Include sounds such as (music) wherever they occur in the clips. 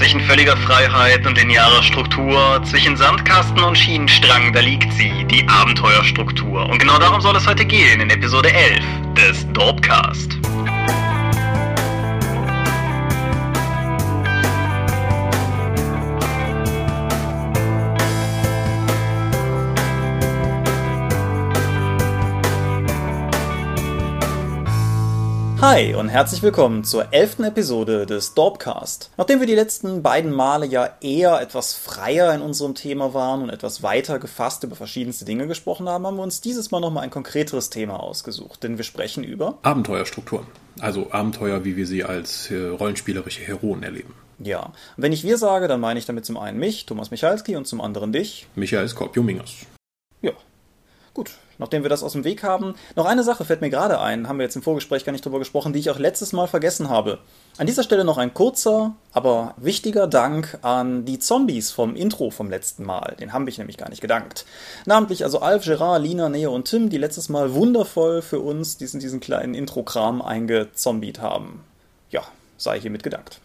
Zwischen völliger Freiheit und linearer Struktur, zwischen Sandkasten und Schienenstrang, da liegt sie, die Abenteuerstruktur. Und genau darum soll es heute gehen in Episode 11 des Dorpcast. Hi und herzlich willkommen zur elften Episode des Dorpcast. Nachdem wir die letzten beiden Male ja eher etwas freier in unserem Thema waren und etwas weiter gefasst über verschiedenste Dinge gesprochen haben, haben wir uns dieses Mal nochmal ein konkreteres Thema ausgesucht, denn wir sprechen über Abenteuerstrukturen. Also Abenteuer, wie wir sie als äh, rollenspielerische Heroen erleben. Ja, und wenn ich wir sage, dann meine ich damit zum einen mich, Thomas Michalski, und zum anderen dich. Michael Skorpio Mingus. Ja, gut nachdem wir das aus dem Weg haben. Noch eine Sache fällt mir gerade ein, haben wir jetzt im Vorgespräch gar nicht drüber gesprochen, die ich auch letztes Mal vergessen habe. An dieser Stelle noch ein kurzer, aber wichtiger Dank an die Zombies vom Intro vom letzten Mal. Den haben ich nämlich gar nicht gedankt. Namentlich also Alf, Gerard, Lina, Neo und Tim, die letztes Mal wundervoll für uns diesen, diesen kleinen Intro-Kram eingezombiet haben. Ja, sei hiermit gedankt.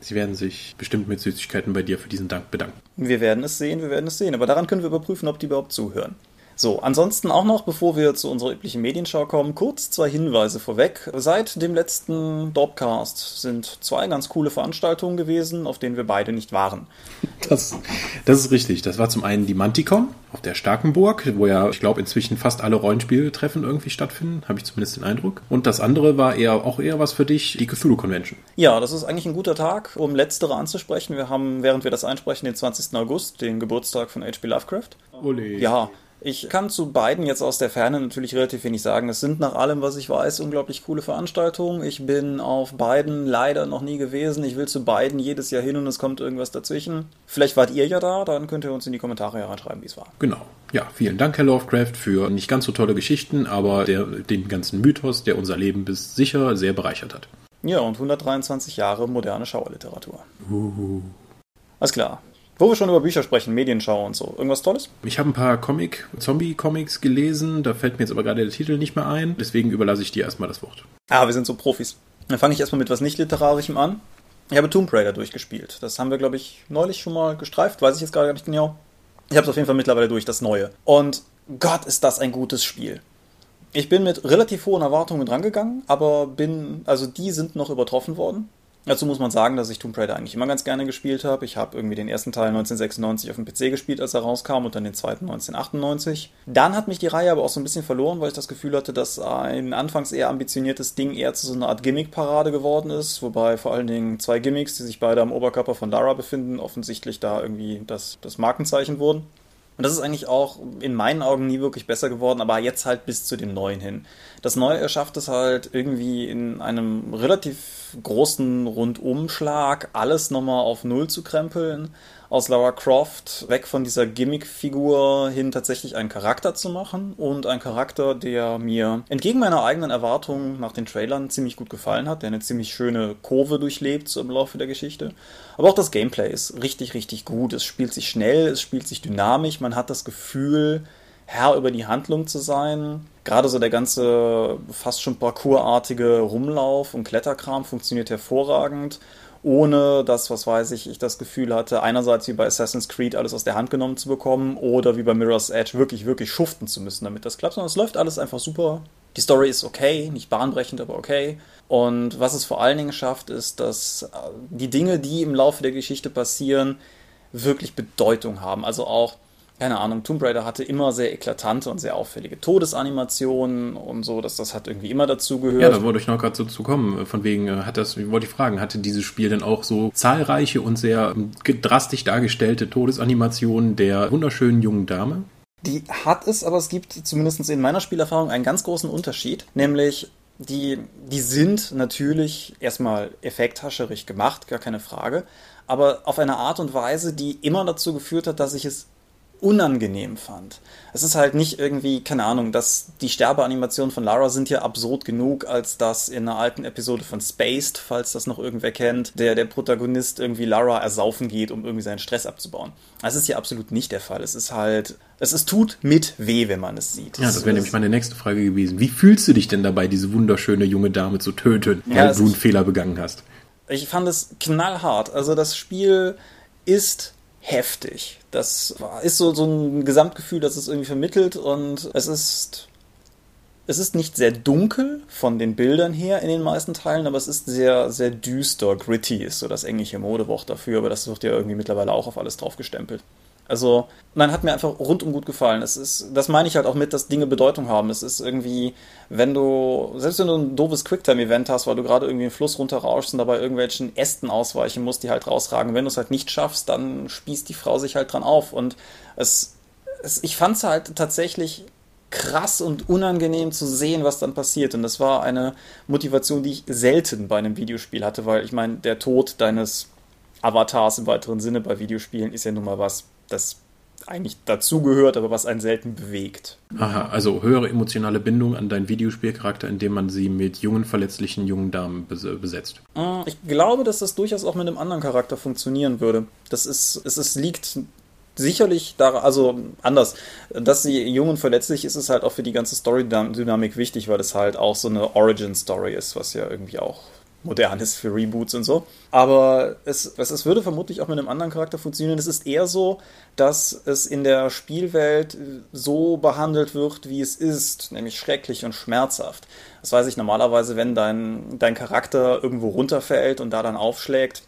Sie werden sich bestimmt mit Süßigkeiten bei dir für diesen Dank bedanken. Wir werden es sehen, wir werden es sehen. Aber daran können wir überprüfen, ob die überhaupt zuhören. So, ansonsten auch noch, bevor wir zu unserer üblichen Medienschau kommen, kurz zwei Hinweise vorweg. Seit dem letzten Dorpcast sind zwei ganz coole Veranstaltungen gewesen, auf denen wir beide nicht waren. Das, das ist richtig. Das war zum einen die Manticon auf der Starkenburg, wo ja, ich glaube, inzwischen fast alle Rollenspieltreffen irgendwie stattfinden, habe ich zumindest den Eindruck. Und das andere war eher auch eher was für dich, die Cthulhu Convention. Ja, das ist eigentlich ein guter Tag, um letztere anzusprechen. Wir haben, während wir das einsprechen, den 20. August, den Geburtstag von H.P. Lovecraft. Ole. Ja, ich kann zu beiden jetzt aus der Ferne natürlich relativ wenig sagen. Es sind nach allem, was ich weiß, unglaublich coole Veranstaltungen. Ich bin auf beiden leider noch nie gewesen. Ich will zu beiden jedes Jahr hin und es kommt irgendwas dazwischen. Vielleicht wart ihr ja da, dann könnt ihr uns in die Kommentare hereinschreiben, wie es war. Genau. Ja, vielen Dank, Herr Lovecraft, für nicht ganz so tolle Geschichten, aber der, den ganzen Mythos, der unser Leben bis sicher sehr bereichert hat. Ja, und 123 Jahre moderne Schauerliteratur. Uhu. Alles klar. Wo wir schon über Bücher sprechen, Medienschau und so. Irgendwas Tolles? Ich habe ein paar Comic, Zombie-Comics gelesen, da fällt mir jetzt aber gerade der Titel nicht mehr ein, deswegen überlasse ich dir erstmal das Wort. Ah, wir sind so Profis. Dann fange ich erstmal mit was nicht-literarischem an. Ich habe Tomb Raider durchgespielt. Das haben wir, glaube ich, neulich schon mal gestreift, weiß ich jetzt gar nicht genau. Ich habe es auf jeden Fall mittlerweile durch, das Neue. Und Gott, ist das ein gutes Spiel. Ich bin mit relativ hohen Erwartungen drangegangen, aber bin, also die sind noch übertroffen worden. Dazu muss man sagen, dass ich Tomb Raider eigentlich immer ganz gerne gespielt habe. Ich habe irgendwie den ersten Teil 1996 auf dem PC gespielt, als er rauskam, und dann den zweiten 1998. Dann hat mich die Reihe aber auch so ein bisschen verloren, weil ich das Gefühl hatte, dass ein anfangs eher ambitioniertes Ding eher zu so einer Art Gimmick-Parade geworden ist, wobei vor allen Dingen zwei Gimmicks, die sich beide am Oberkörper von Lara befinden, offensichtlich da irgendwie das, das Markenzeichen wurden. Und das ist eigentlich auch in meinen Augen nie wirklich besser geworden, aber jetzt halt bis zu dem Neuen hin. Das Neue schafft es halt irgendwie in einem relativ großen Rundumschlag alles nochmal auf Null zu krempeln aus Lara Croft weg von dieser Gimmick-Figur hin tatsächlich einen Charakter zu machen und ein Charakter, der mir entgegen meiner eigenen Erwartungen nach den Trailern ziemlich gut gefallen hat, der eine ziemlich schöne Kurve durchlebt so im Laufe der Geschichte. Aber auch das Gameplay ist richtig, richtig gut. Es spielt sich schnell, es spielt sich dynamisch, man hat das Gefühl, Herr über die Handlung zu sein. Gerade so der ganze fast schon parkourartige Rumlauf und Kletterkram funktioniert hervorragend ohne dass, was weiß ich, ich das Gefühl hatte, einerseits wie bei Assassin's Creed alles aus der Hand genommen zu bekommen oder wie bei Mirror's Edge wirklich, wirklich schuften zu müssen, damit das klappt, sondern es läuft alles einfach super. Die Story ist okay, nicht bahnbrechend, aber okay. Und was es vor allen Dingen schafft, ist, dass äh, die Dinge, die im Laufe der Geschichte passieren, wirklich Bedeutung haben. Also auch keine Ahnung, Tomb Raider hatte immer sehr eklatante und sehr auffällige Todesanimationen und so, dass das hat irgendwie immer dazu gehört. Ja, da wollte ich noch gerade so zu kommen. Von wegen, äh, hat das, wollte ich fragen, hatte dieses Spiel denn auch so zahlreiche und sehr ähm, drastisch dargestellte Todesanimationen der wunderschönen jungen Dame? Die hat es, aber es gibt zumindest in meiner Spielerfahrung einen ganz großen Unterschied, nämlich die, die sind natürlich erstmal effekthascherig gemacht, gar keine Frage, aber auf eine Art und Weise, die immer dazu geführt hat, dass ich es unangenehm fand. Es ist halt nicht irgendwie, keine Ahnung, dass die Sterbeanimationen von Lara sind ja absurd genug, als dass in einer alten Episode von Spaced, falls das noch irgendwer kennt, der, der Protagonist irgendwie Lara ersaufen geht, um irgendwie seinen Stress abzubauen. Das ist hier absolut nicht der Fall. Es ist halt, es ist tut mit weh, wenn man es sieht. Ja, das wäre nämlich meine nächste Frage gewesen. Wie fühlst du dich denn dabei, diese wunderschöne junge Dame zu töten, ja, weil du einen Fehler begangen hast? Ich fand es knallhart. Also das Spiel ist heftig. Das ist so, so ein Gesamtgefühl, das es irgendwie vermittelt und es ist es ist nicht sehr dunkel von den Bildern her in den meisten Teilen, aber es ist sehr, sehr düster. Gritty ist so das englische Modewort dafür, aber das wird ja irgendwie mittlerweile auch auf alles drauf gestempelt. Also, nein, hat mir einfach rundum gut gefallen. Es ist, das meine ich halt auch mit, dass Dinge Bedeutung haben. Es ist irgendwie, wenn du, selbst wenn du ein doofes Quicktime-Event hast, weil du gerade irgendwie einen Fluss runterrauschst und dabei irgendwelchen Ästen ausweichen musst, die halt rausragen, wenn du es halt nicht schaffst, dann spießt die Frau sich halt dran auf. Und es, es ich fand es halt tatsächlich krass und unangenehm zu sehen, was dann passiert. Und das war eine Motivation, die ich selten bei einem Videospiel hatte, weil ich meine, der Tod deines Avatars im weiteren Sinne bei Videospielen ist ja nun mal was, das eigentlich dazugehört, aber was einen selten bewegt. Aha, also höhere emotionale Bindung an deinen Videospielcharakter, indem man sie mit jungen, verletzlichen jungen Damen besetzt. Mm, ich glaube, dass das durchaus auch mit einem anderen Charakter funktionieren würde. Das ist, es, es liegt sicherlich daran, also anders, dass sie jung und verletzlich ist, ist halt auch für die ganze Story-Dynamik wichtig, weil es halt auch so eine Origin-Story ist, was ja irgendwie auch modern ist für Reboots und so. Aber es, es, würde vermutlich auch mit einem anderen Charakter funktionieren. Es ist eher so, dass es in der Spielwelt so behandelt wird, wie es ist, nämlich schrecklich und schmerzhaft. Das weiß ich normalerweise, wenn dein, dein Charakter irgendwo runterfällt und da dann aufschlägt,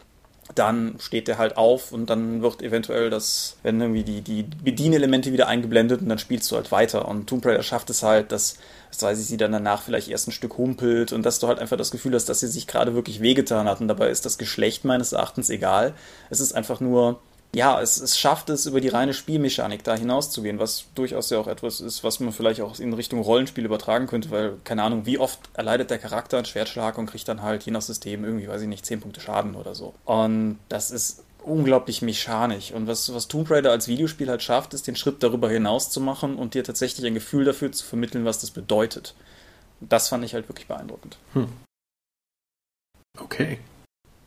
dann steht der halt auf und dann wird eventuell das, wenn irgendwie die, die Bedienelemente wieder eingeblendet und dann spielst du halt weiter. Und Tomb Raider schafft es halt, dass, weiß ich, sie dann danach vielleicht erst ein Stück humpelt und dass du halt einfach das Gefühl hast, dass sie sich gerade wirklich wehgetan hat. Und dabei ist das Geschlecht meines Erachtens egal. Es ist einfach nur, ja, es, es schafft es, über die reine Spielmechanik da hinauszugehen, was durchaus ja auch etwas ist, was man vielleicht auch in Richtung Rollenspiel übertragen könnte, weil, keine Ahnung, wie oft erleidet der Charakter einen Schwertschlag und kriegt dann halt je nach System irgendwie, weiß ich nicht, 10 Punkte Schaden oder so. Und das ist unglaublich mechanisch. Und was, was Tomb Raider als Videospiel halt schafft, ist, den Schritt darüber hinaus zu machen und dir tatsächlich ein Gefühl dafür zu vermitteln, was das bedeutet. Das fand ich halt wirklich beeindruckend. Hm. Okay.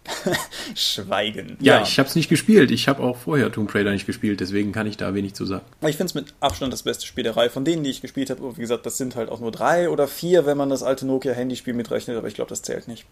(laughs) Schweigen. Ja, ja. ich habe es nicht gespielt. Ich habe auch vorher Tomb Raider nicht gespielt, deswegen kann ich da wenig zu sagen. Ich finde es mit Abstand das beste Spiel der Reihe. Von denen, die ich gespielt habe, wie gesagt, das sind halt auch nur drei oder vier, wenn man das alte Nokia-Handyspiel mitrechnet, aber ich glaube, das zählt nicht.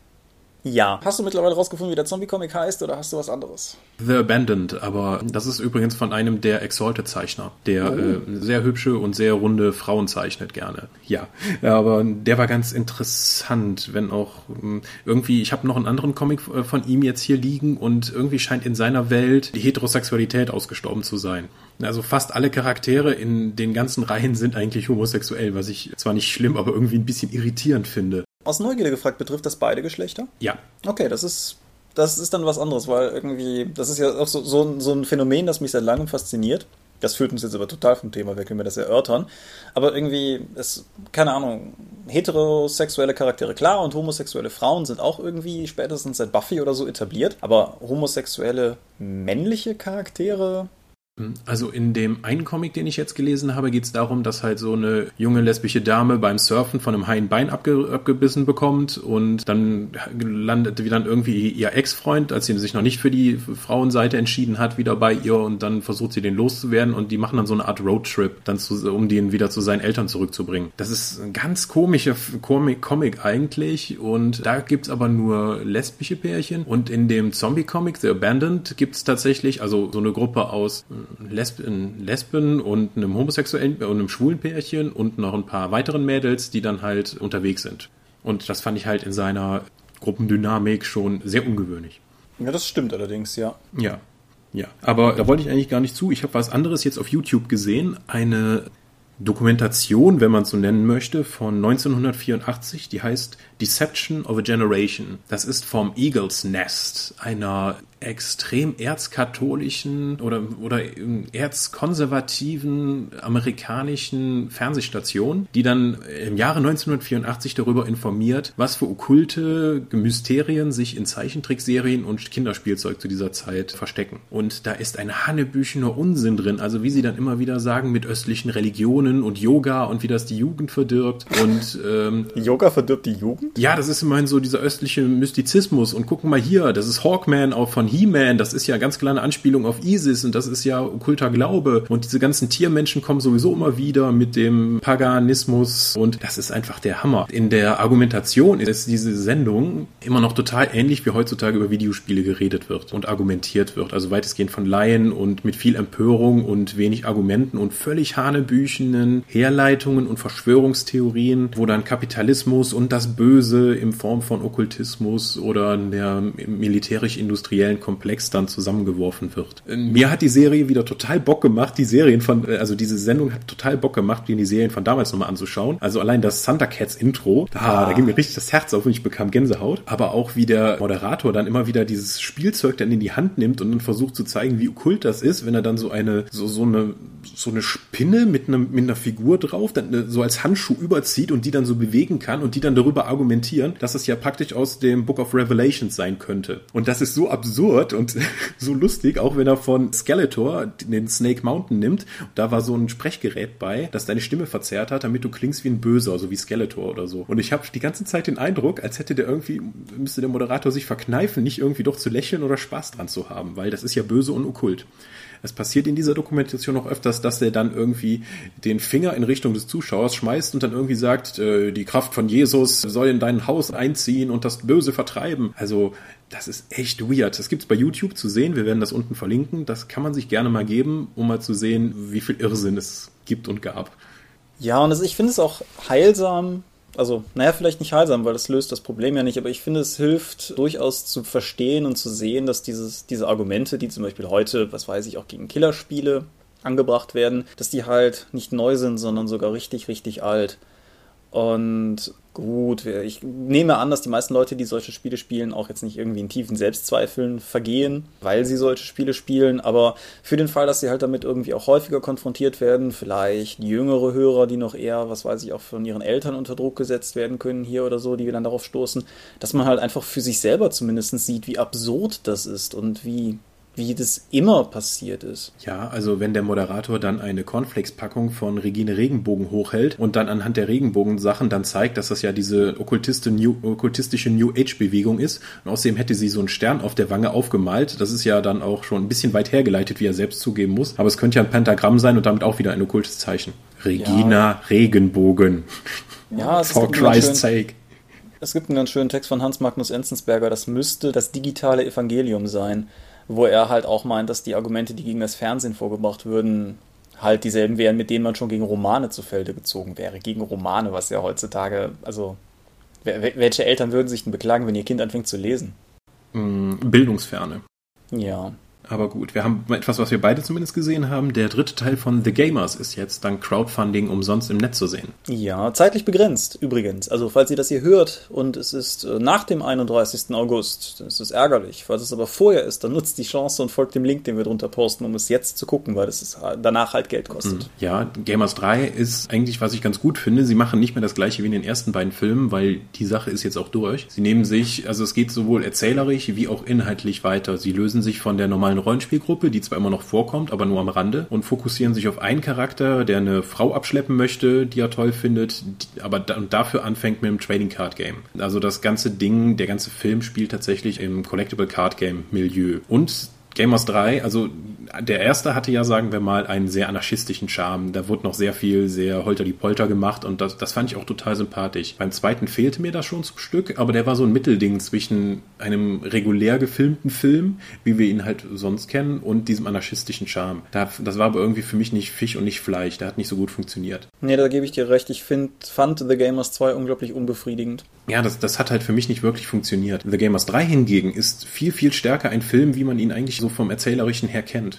Ja. Hast du mittlerweile rausgefunden, wie der Zombie-Comic heißt oder hast du was anderes? The Abandoned, aber das ist übrigens von einem der Exalted-Zeichner, der oh. äh, sehr hübsche und sehr runde Frauen zeichnet gerne. Ja, aber der war ganz interessant, wenn auch äh, irgendwie, ich habe noch einen anderen Comic äh, von ihm jetzt hier liegen und irgendwie scheint in seiner Welt die Heterosexualität ausgestorben zu sein. Also fast alle Charaktere in den ganzen Reihen sind eigentlich homosexuell, was ich zwar nicht schlimm, aber irgendwie ein bisschen irritierend finde. Aus Neugierde gefragt, betrifft das beide Geschlechter? Ja. Okay, das ist, das ist dann was anderes, weil irgendwie, das ist ja auch so, so, so ein Phänomen, das mich seit langem fasziniert. Das führt uns jetzt aber total vom Thema weg, wenn wir das erörtern. Aber irgendwie, ist, keine Ahnung, heterosexuelle Charaktere klar und homosexuelle Frauen sind auch irgendwie spätestens seit Buffy oder so etabliert. Aber homosexuelle männliche Charaktere also in dem einen Comic, den ich jetzt gelesen habe, geht es darum, dass halt so eine junge lesbische Dame beim Surfen von einem heilen Bein abge abgebissen bekommt und dann landet wie dann irgendwie ihr Ex-Freund, als sie sich noch nicht für die Frauenseite entschieden hat, wieder bei ihr und dann versucht sie den loszuwerden und die machen dann so eine Art Roadtrip, dann zu, um den wieder zu seinen Eltern zurückzubringen. Das ist ein ganz komischer Comic, Comic eigentlich und da gibt's aber nur lesbische Pärchen und in dem Zombie-Comic The Abandoned gibt's tatsächlich also so eine Gruppe aus Lesben, Lesben und einem homosexuellen und einem schwulen Pärchen und noch ein paar weiteren Mädels, die dann halt unterwegs sind. Und das fand ich halt in seiner Gruppendynamik schon sehr ungewöhnlich. Ja, das stimmt allerdings, ja. Ja. Ja, aber da wollte ich eigentlich gar nicht zu. Ich habe was anderes jetzt auf YouTube gesehen. Eine Dokumentation, wenn man es so nennen möchte, von 1984, die heißt Deception of a Generation. Das ist vom Eagles Nest, einer extrem erzkatholischen oder, oder erzkonservativen amerikanischen Fernsehstation, die dann im Jahre 1984 darüber informiert, was für okkulte Mysterien sich in Zeichentrickserien und Kinderspielzeug zu dieser Zeit verstecken. Und da ist ein Hannebüchener Unsinn drin, also wie sie dann immer wieder sagen, mit östlichen Religionen und Yoga und wie das die Jugend verdirbt. Und ähm, Yoga verdirbt die Jugend? Ja, das ist immerhin so dieser östliche Mystizismus. Und gucken mal hier, das ist Hawkman auch von He-Man, das ist ja ganz kleine Anspielung auf Isis und das ist ja okkulter Glaube und diese ganzen Tiermenschen kommen sowieso immer wieder mit dem Paganismus und das ist einfach der Hammer. In der Argumentation ist diese Sendung immer noch total ähnlich wie heutzutage über Videospiele geredet wird und argumentiert wird. Also weitestgehend von Laien und mit viel Empörung und wenig Argumenten und völlig hanebüchenen Herleitungen und Verschwörungstheorien, wo dann Kapitalismus und das Böse in Form von Okkultismus oder der militärisch-industriellen Komplex dann zusammengeworfen wird. Mir hat die Serie wieder total Bock gemacht, die Serien von, also diese Sendung hat total Bock gemacht, die Serien von damals nochmal anzuschauen. Also allein das Thundercats Intro, da, ah. da ging mir richtig das Herz auf und ich bekam Gänsehaut. Aber auch wie der Moderator dann immer wieder dieses Spielzeug dann in die Hand nimmt und dann versucht zu zeigen, wie okkult das ist, wenn er dann so eine, so, so eine, so eine Spinne mit, einem, mit einer Figur drauf, dann äh, so als Handschuh überzieht und die dann so bewegen kann und die dann darüber argumentieren, dass es ja praktisch aus dem Book of Revelations sein könnte. Und das ist so absurd und (laughs) so lustig, auch wenn er von Skeletor den Snake Mountain nimmt. Da war so ein Sprechgerät bei, das deine Stimme verzerrt hat, damit du klingst wie ein Böser, so wie Skeletor oder so. Und ich habe die ganze Zeit den Eindruck, als hätte der irgendwie, müsste der Moderator sich verkneifen, nicht irgendwie doch zu lächeln oder Spaß dran zu haben, weil das ist ja böse und okkult. Es passiert in dieser Dokumentation auch öfters, dass er dann irgendwie den Finger in Richtung des Zuschauers schmeißt und dann irgendwie sagt, äh, die Kraft von Jesus soll in dein Haus einziehen und das Böse vertreiben. Also das ist echt weird. Das gibt's bei YouTube zu sehen. Wir werden das unten verlinken. Das kann man sich gerne mal geben, um mal zu sehen, wie viel Irrsinn es gibt und gab. Ja, und ich finde es auch heilsam, also, naja, vielleicht nicht heilsam, weil das löst das Problem ja nicht, aber ich finde, es hilft durchaus zu verstehen und zu sehen, dass dieses, diese Argumente, die zum Beispiel heute, was weiß ich, auch gegen Killerspiele angebracht werden, dass die halt nicht neu sind, sondern sogar richtig, richtig alt. Und gut, ich nehme an, dass die meisten Leute, die solche Spiele spielen, auch jetzt nicht irgendwie in tiefen Selbstzweifeln vergehen, weil sie solche Spiele spielen. Aber für den Fall, dass sie halt damit irgendwie auch häufiger konfrontiert werden, vielleicht jüngere Hörer, die noch eher, was weiß ich, auch von ihren Eltern unter Druck gesetzt werden können hier oder so, die dann darauf stoßen, dass man halt einfach für sich selber zumindest sieht, wie absurd das ist und wie wie das immer passiert ist. Ja, also wenn der Moderator dann eine Cornflakes-Packung von Regine Regenbogen hochhält und dann anhand der Regenbogensachen dann zeigt, dass das ja diese okkultiste New, okkultistische New Age-Bewegung ist. Und außerdem hätte sie so einen Stern auf der Wange aufgemalt. Das ist ja dann auch schon ein bisschen weit hergeleitet, wie er selbst zugeben muss. Aber es könnte ja ein Pentagramm sein und damit auch wieder ein okkultes Zeichen. Regina ja. Regenbogen. (laughs) Ja, es For Christ's sake. Es gibt einen ganz schönen Text von Hans Magnus Enzensberger, das müsste das digitale Evangelium sein wo er halt auch meint, dass die Argumente, die gegen das Fernsehen vorgebracht würden, halt dieselben wären, mit denen man schon gegen Romane zu Felde gezogen wäre. Gegen Romane, was ja heutzutage, also welche Eltern würden sich denn beklagen, wenn ihr Kind anfängt zu lesen? Mm, Bildungsferne. Ja. Aber gut, wir haben etwas, was wir beide zumindest gesehen haben. Der dritte Teil von The Gamers ist jetzt dank Crowdfunding umsonst im Netz zu sehen. Ja, zeitlich begrenzt übrigens. Also falls ihr das hier hört und es ist äh, nach dem 31. August, dann ist es ärgerlich. Falls es aber vorher ist, dann nutzt die Chance und folgt dem Link, den wir drunter posten, um es jetzt zu gucken, weil es danach halt Geld kostet. Mhm. Ja, Gamers 3 ist eigentlich, was ich ganz gut finde. Sie machen nicht mehr das gleiche wie in den ersten beiden Filmen, weil die Sache ist jetzt auch durch. Sie nehmen sich, also es geht sowohl erzählerisch wie auch inhaltlich weiter. Sie lösen sich von der normalen normalen Rollenspielgruppe, die zwar immer noch vorkommt, aber nur am Rande und fokussieren sich auf einen Charakter, der eine Frau abschleppen möchte, die er toll findet, aber da, und dafür anfängt mit dem Trading Card Game. Also das ganze Ding, der ganze Film spielt tatsächlich im Collectible Card Game Milieu und Gamers 3, also der erste hatte ja, sagen wir mal, einen sehr anarchistischen Charme. Da wurde noch sehr viel, sehr holter die Polter gemacht und das, das fand ich auch total sympathisch. Beim zweiten fehlte mir das schon zum Stück, aber der war so ein Mittelding zwischen einem regulär gefilmten Film, wie wir ihn halt sonst kennen, und diesem anarchistischen Charme. Da, das war aber irgendwie für mich nicht Fisch und nicht Fleisch. Der hat nicht so gut funktioniert. Nee, da gebe ich dir recht. Ich find, fand The Gamers 2 unglaublich unbefriedigend. Ja, das, das hat halt für mich nicht wirklich funktioniert. The Gamers 3 hingegen ist viel, viel stärker ein Film, wie man ihn eigentlich so vom Erzählerischen her kennt.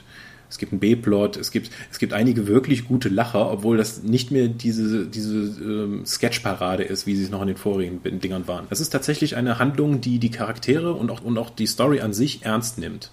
Es gibt einen B-Plot, es gibt, es gibt einige wirklich gute Lacher, obwohl das nicht mehr diese, diese ähm, Sketchparade ist, wie sie es noch in den vorigen Dingern waren. Es ist tatsächlich eine Handlung, die die Charaktere und auch, und auch die Story an sich ernst nimmt.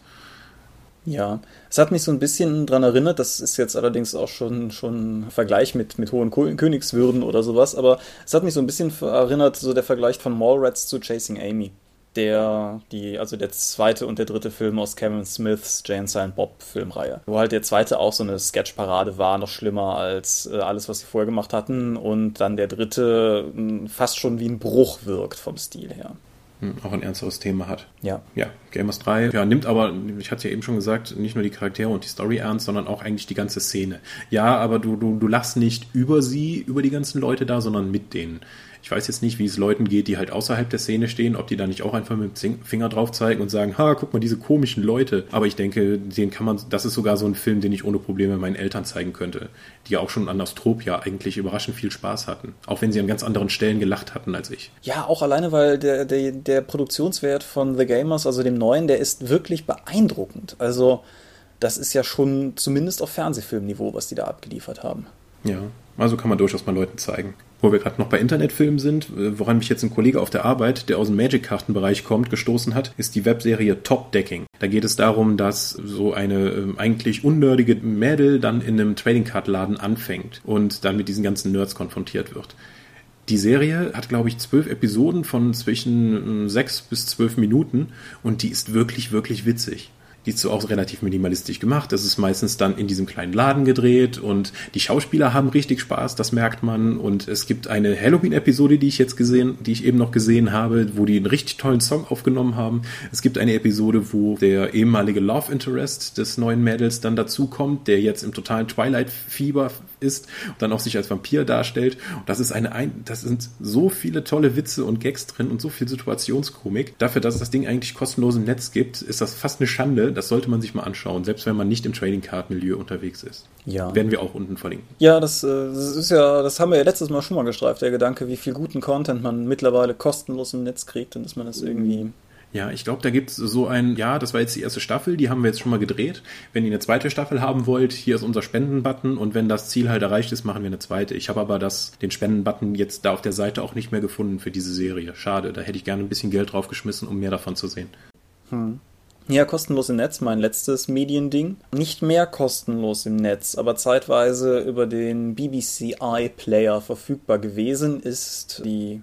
Ja, es hat mich so ein bisschen daran erinnert, das ist jetzt allerdings auch schon, schon ein Vergleich mit, mit hohen Königswürden oder sowas, aber es hat mich so ein bisschen erinnert, so der Vergleich von Mallrats zu Chasing Amy der, die, also der zweite und der dritte Film aus Kevin Smiths Jane Silent Bob Filmreihe. Wo halt der zweite auch so eine Sketchparade war, noch schlimmer als äh, alles, was sie vorher gemacht hatten. Und dann der dritte mh, hm, fast schon wie ein Bruch wirkt vom Stil her. hm, auch ein ernsteres Thema hat. Ja. Ja, Gamers 3, ja, nimmt aber, ich hatte ja eben schon gesagt, nicht nur die Charaktere und die Story ernst, sondern auch eigentlich die ganze Szene. Ja, aber du, du, du lachst nicht über sie, über die ganzen Leute da, sondern mit denen. Ich weiß jetzt nicht, wie es Leuten geht, die halt außerhalb der Szene stehen, ob die da nicht auch einfach mit dem Finger drauf zeigen und sagen, ha, guck mal, diese komischen Leute. Aber ich denke, den kann man, das ist sogar so ein Film, den ich ohne Probleme meinen Eltern zeigen könnte, die auch schon an Astropia eigentlich überraschend viel Spaß hatten. Auch wenn sie an ganz anderen Stellen gelacht hatten als ich. Ja, auch alleine, weil der, der, der Produktionswert von The Gamers, also dem neuen, der ist wirklich beeindruckend. Also, das ist ja schon zumindest auf Fernsehfilmniveau, was die da abgeliefert haben. Ja, also kann man durchaus mal Leuten zeigen. Wo wir gerade noch bei Internetfilmen sind, äh, woran mich jetzt ein Kollege auf der Arbeit, der aus dem Magic-Kartenbereich kommt, gestoßen hat, ist die Webserie Top Decking. Da geht es darum, dass so eine ähm, eigentlich unnördige Mädel dann in einem Trading Card Laden anfängt und dann mit diesen ganzen Nerds konfrontiert wird. Die Serie hat, glaube ich, zwölf Episoden von zwischen äh, sechs bis zwölf Minuten und die ist wirklich, wirklich witzig. Die ist so auch relativ minimalistisch gemacht. Das ist meistens dann in diesem kleinen Laden gedreht und die Schauspieler haben richtig Spaß, das merkt man. Und es gibt eine Halloween-Episode, die ich jetzt gesehen, die ich eben noch gesehen habe, wo die einen richtig tollen Song aufgenommen haben. Es gibt eine Episode, wo der ehemalige Love Interest des neuen Mädels dann dazukommt, der jetzt im totalen Twilight-Fieber ist und dann auch sich als Vampir darstellt. Und das ist eine, ein, das sind so viele tolle Witze und Gags drin und so viel Situationskomik. Dafür, dass es das Ding eigentlich kostenlos im Netz gibt, ist das fast eine Schande. Das sollte man sich mal anschauen, selbst wenn man nicht im Trading Card Milieu unterwegs ist. Ja. Werden wir auch unten verlinken. Ja, das, äh, das ist ja, das haben wir ja letztes Mal schon mal gestreift, der Gedanke, wie viel guten Content man mittlerweile kostenlos im Netz kriegt und dass man das irgendwie Ja, ich glaube, da gibt's so ein, ja, das war jetzt die erste Staffel, die haben wir jetzt schon mal gedreht. Wenn ihr eine zweite Staffel haben wollt, hier ist unser Spendenbutton und wenn das Ziel halt erreicht ist, machen wir eine zweite. Ich habe aber das, den Spendenbutton jetzt da auf der Seite auch nicht mehr gefunden für diese Serie. Schade, da hätte ich gerne ein bisschen Geld draufgeschmissen, um mehr davon zu sehen. Ja, kostenlos im Netz, mein letztes Mediending. Nicht mehr kostenlos im Netz, aber zeitweise über den BBC iPlayer verfügbar gewesen ist die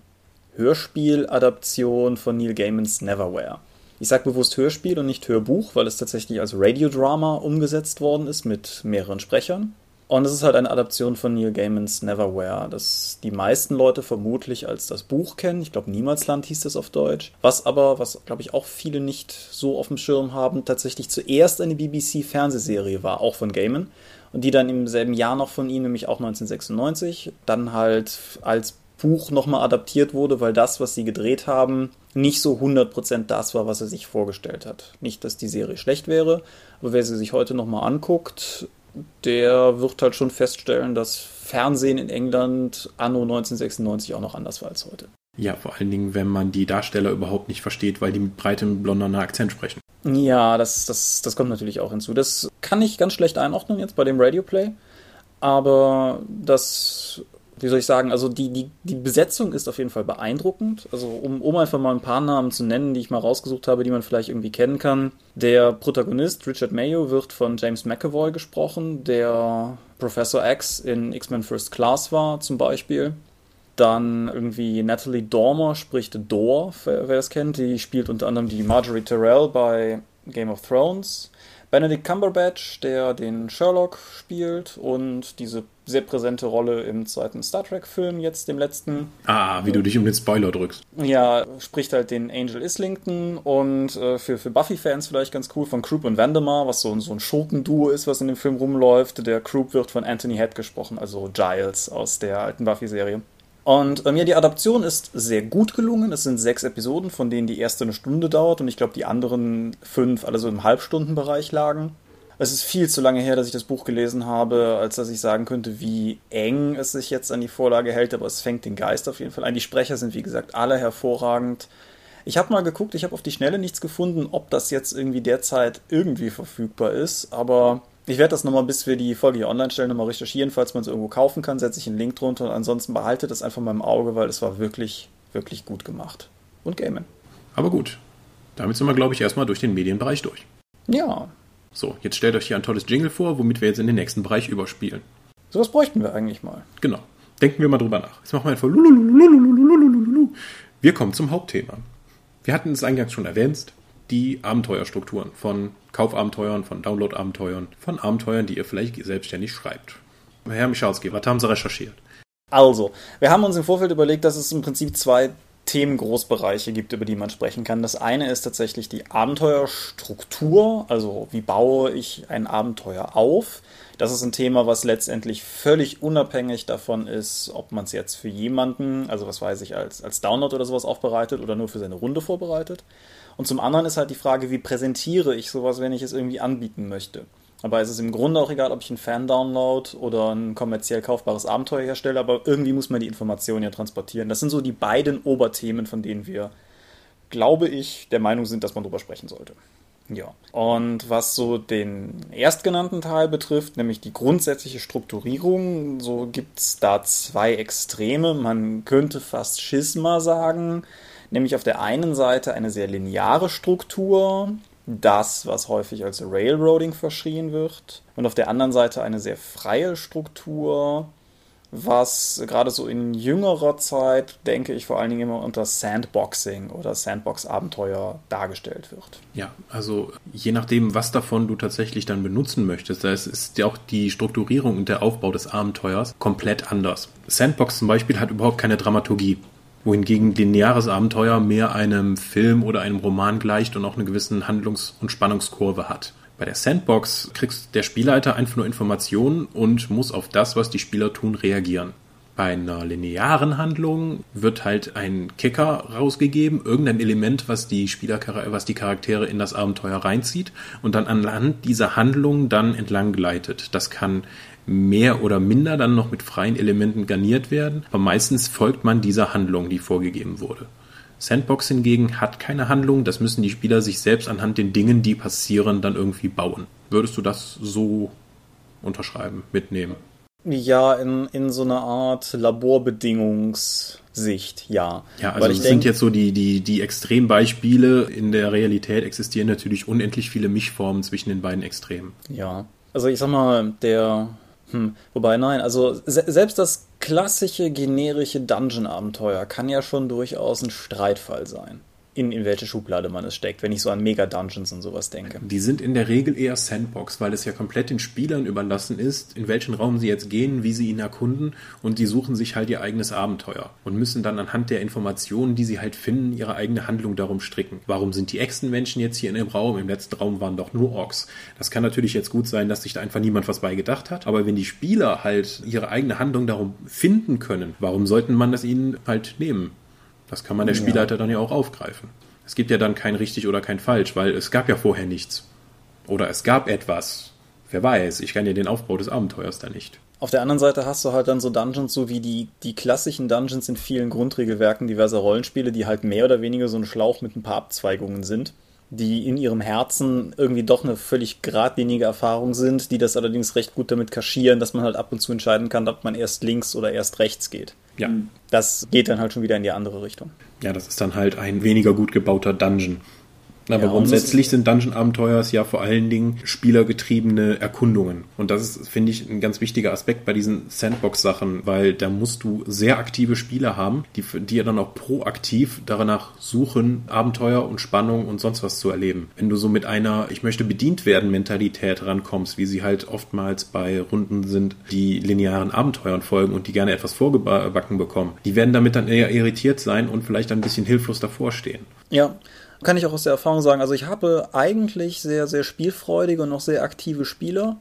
Hörspieladaption von Neil Gaimans Neverwhere. Ich sage bewusst Hörspiel und nicht Hörbuch, weil es tatsächlich als Radiodrama umgesetzt worden ist mit mehreren Sprechern. Und es ist halt eine Adaption von Neil Gaimans Neverwhere, das die meisten Leute vermutlich als das Buch kennen. Ich glaube, Niemalsland hieß das auf Deutsch. Was aber, was glaube ich auch viele nicht so auf dem Schirm haben, tatsächlich zuerst eine BBC-Fernsehserie war, auch von Gaiman. Und die dann im selben Jahr noch von ihm, nämlich auch 1996, dann halt als Buch nochmal adaptiert wurde, weil das, was sie gedreht haben, nicht so 100% das war, was er sich vorgestellt hat. Nicht, dass die Serie schlecht wäre, aber wer sie sich heute nochmal anguckt, der wird halt schon feststellen, dass Fernsehen in England anno 1996 auch noch anders war als heute. Ja, vor allen Dingen, wenn man die Darsteller überhaupt nicht versteht, weil die mit breitem blonderner Akzent sprechen. Ja, das, das, das kommt natürlich auch hinzu. Das kann ich ganz schlecht einordnen jetzt bei dem Radioplay, aber das, wie soll ich sagen, also die, die, die Besetzung ist auf jeden Fall beeindruckend. Also um, um einfach mal ein paar Namen zu nennen, die ich mal rausgesucht habe, die man vielleicht irgendwie kennen kann. Der Protagonist, Richard Mayo, wird von James McAvoy gesprochen, der Professor X in X-Men First Class war zum Beispiel. Dann irgendwie Natalie Dormer spricht Dor, wer, das kennt. Die spielt unter anderem die Marjorie Terrell bei Game of Thrones. Benedict Cumberbatch, der den Sherlock spielt und diese sehr präsente Rolle im zweiten Star Trek-Film, jetzt dem letzten. Ah, wie du dich um den Spoiler drückst. Ja, spricht halt den Angel Islington und äh, für, für Buffy-Fans vielleicht ganz cool von Croup und Vandermeer, was so, so ein Schurkenduo ist, was in dem Film rumläuft. Der Croup wird von Anthony Head gesprochen, also Giles aus der alten Buffy-Serie. Und ähm, ja, die Adaption ist sehr gut gelungen. Es sind sechs Episoden, von denen die erste eine Stunde dauert und ich glaube, die anderen fünf alle so im Halbstundenbereich lagen. Es ist viel zu lange her, dass ich das Buch gelesen habe, als dass ich sagen könnte, wie eng es sich jetzt an die Vorlage hält, aber es fängt den Geist auf jeden Fall ein. Die Sprecher sind, wie gesagt, alle hervorragend. Ich habe mal geguckt, ich habe auf die Schnelle nichts gefunden, ob das jetzt irgendwie derzeit irgendwie verfügbar ist, aber ich werde das nochmal, bis wir die Folge hier online stellen, nochmal recherchieren. Falls man es irgendwo kaufen kann, setze ich einen Link drunter und ansonsten behaltet das einfach mal im Auge, weil es war wirklich, wirklich gut gemacht. Und Gamen. Aber gut, damit sind wir, glaube ich, erstmal durch den Medienbereich durch. Ja, So, jetzt stellt euch hier ein tolles Jingle vor, womit wir jetzt in den nächsten Bereich überspielen. sowas bräuchten wir eigentlich mal. Genau. Denken wir mal drüber nach. Jetzt machen wir einfach lulululululululululu. Wir kommen zum Hauptthema. Wir hatten es eingangs schon erwähnt, die Abenteuerstrukturen von Kaufabenteuern, von Download-Abenteuern, von Abenteuern, die ihr vielleicht selbstständig schreibt. Herr Michalski, was haben Sie recherchiert? Also, wir haben uns im Vorfeld überlegt, dass es im Prinzip zwei Themengroßbereiche gibt, über die man sprechen kann. Das eine ist tatsächlich die Abenteuerstruktur, also wie baue ich ein Abenteuer auf. Das ist ein Thema, was letztendlich völlig unabhängig davon ist, ob man es jetzt für jemanden, also was weiß ich, als, als Download oder sowas aufbereitet oder nur für seine Runde vorbereitet. Und zum anderen ist halt die Frage, wie präsentiere ich sowas, wenn ich es irgendwie anbieten möchte. Aber es ist im Grunde auch egal, ob ich einen Fan-Download oder ein kommerziell kaufbares Abenteuer herstelle, aber irgendwie muss man die Informationen ja transportieren. Das sind so die beiden Oberthemen, von denen wir, glaube ich, der Meinung sind, dass man drüber sprechen sollte. Ja. Und was so den erstgenannten Teil betrifft, nämlich die grundsätzliche Strukturierung, so gibt es da zwei Extreme. Man könnte fast Schisma sagen, nämlich auf der einen Seite eine sehr lineare Struktur, das, was häufig als Railroading verschrien wird, und auf der anderen Seite eine sehr freie Struktur, was gerade so in jüngerer Zeit, denke ich, vor allen Dingen immer unter Sandboxing oder Sandbox-Abenteuer dargestellt wird. Ja, also je nachdem, was davon du tatsächlich dann benutzen möchtest, da ist ja auch die Strukturierung und der Aufbau des Abenteuers komplett anders. Sandbox zum Beispiel hat überhaupt keine Dramaturgie wohingegen lineares Abenteuer mehr einem Film oder einem Roman gleicht und auch eine gewisse Handlungs- und Spannungskurve hat. Bei der Sandbox kriegst der Spielleiter einfach nur Informationen und muss auf das, was die Spieler tun, reagieren. Bei einer linearen Handlung wird halt ein Kicker rausgegeben, irgendein Element, was die Spieler, was die Charaktere in das Abenteuer reinzieht und dann anhand dieser Handlung dann entlang gleitet. Das kann mehr oder minder dann noch mit freien Elementen garniert werden, aber meistens folgt man dieser Handlung, die vorgegeben wurde. Sandbox hingegen hat keine Handlung, das müssen die Spieler sich selbst anhand den Dingen, die passieren, dann irgendwie bauen. Würdest du das so unterschreiben, mitnehmen? Ja, in, in so einer Art Laborbedingungssicht, ja. Ja, also es sind jetzt so die, die, die Extrembeispiele. In der Realität existieren natürlich unendlich viele Mischformen zwischen den beiden Extremen. Ja, also ich sag mal, der hm, wobei nein, also se selbst das klassische generische Dungeon-Abenteuer kann ja schon durchaus ein Streitfall sein in, in welche Schublade man es steckt, wenn ich so an Mega-Dungeons und sowas denke. Die sind in der Regel eher Sandbox, weil es ja komplett den Spielern überlassen ist, in welchen Raum sie jetzt gehen, wie sie ihn erkunden und die suchen sich halt ihr eigenes Abenteuer und müssen dann anhand der Informationen, die sie halt finden, ihre eigene Handlung darum stricken. Warum sind die Echsenmenschen jetzt hier in dem Raum? Im letzten Raum waren doch nur Orks. Das kann natürlich jetzt gut sein, dass sich da einfach niemand was bei gedacht hat, aber wenn die Spieler halt ihre eigene Handlung darum finden können, warum sollten man das ihnen halt nehmen? Das kann man der Spielleiter ja. dann ja auch aufgreifen. Es gibt ja dann kein richtig oder kein falsch, weil es gab ja vorher nichts. Oder es gab etwas. Wer weiß, ich kann ja den Aufbau des Abenteuers da nicht. Auf der anderen Seite hast du halt dann so Dungeons, so wie die, die klassischen Dungeons in vielen Grundregelwerken diverser Rollenspiele, die halt mehr oder weniger so ein Schlauch mit ein paar Abzweigungen sind, die in ihrem Herzen irgendwie doch eine völlig geradlinige Erfahrung sind, die das allerdings recht gut damit kaschieren, dass man halt ab und zu entscheiden kann, ob man erst links oder erst rechts geht. Ja. Das geht dann halt schon wieder in die andere Richtung. Ja, das ist dann halt ein weniger gut gebauter Dungeon. Aber ja, grundsätzlich sind Dungeon-Abenteuers ja vor allen Dingen spielergetriebene Erkundungen. Und das ist, finde ich, ein ganz wichtiger Aspekt bei diesen Sandbox-Sachen, weil da musst du sehr aktive Spieler haben, die, die ja dann auch proaktiv danach suchen, Abenteuer und Spannung und sonst was zu erleben. Wenn du so mit einer Ich möchte bedient werden Mentalität rankommst, wie sie halt oftmals bei Runden sind, die linearen Abenteuern folgen und die gerne etwas vorgebacken bekommen, die werden damit dann eher irritiert sein und vielleicht ein bisschen hilflos davor stehen. Ja, kann ich auch aus der Erfahrung sagen. Also ich habe eigentlich sehr, sehr spielfreudige und noch sehr aktive Spieler.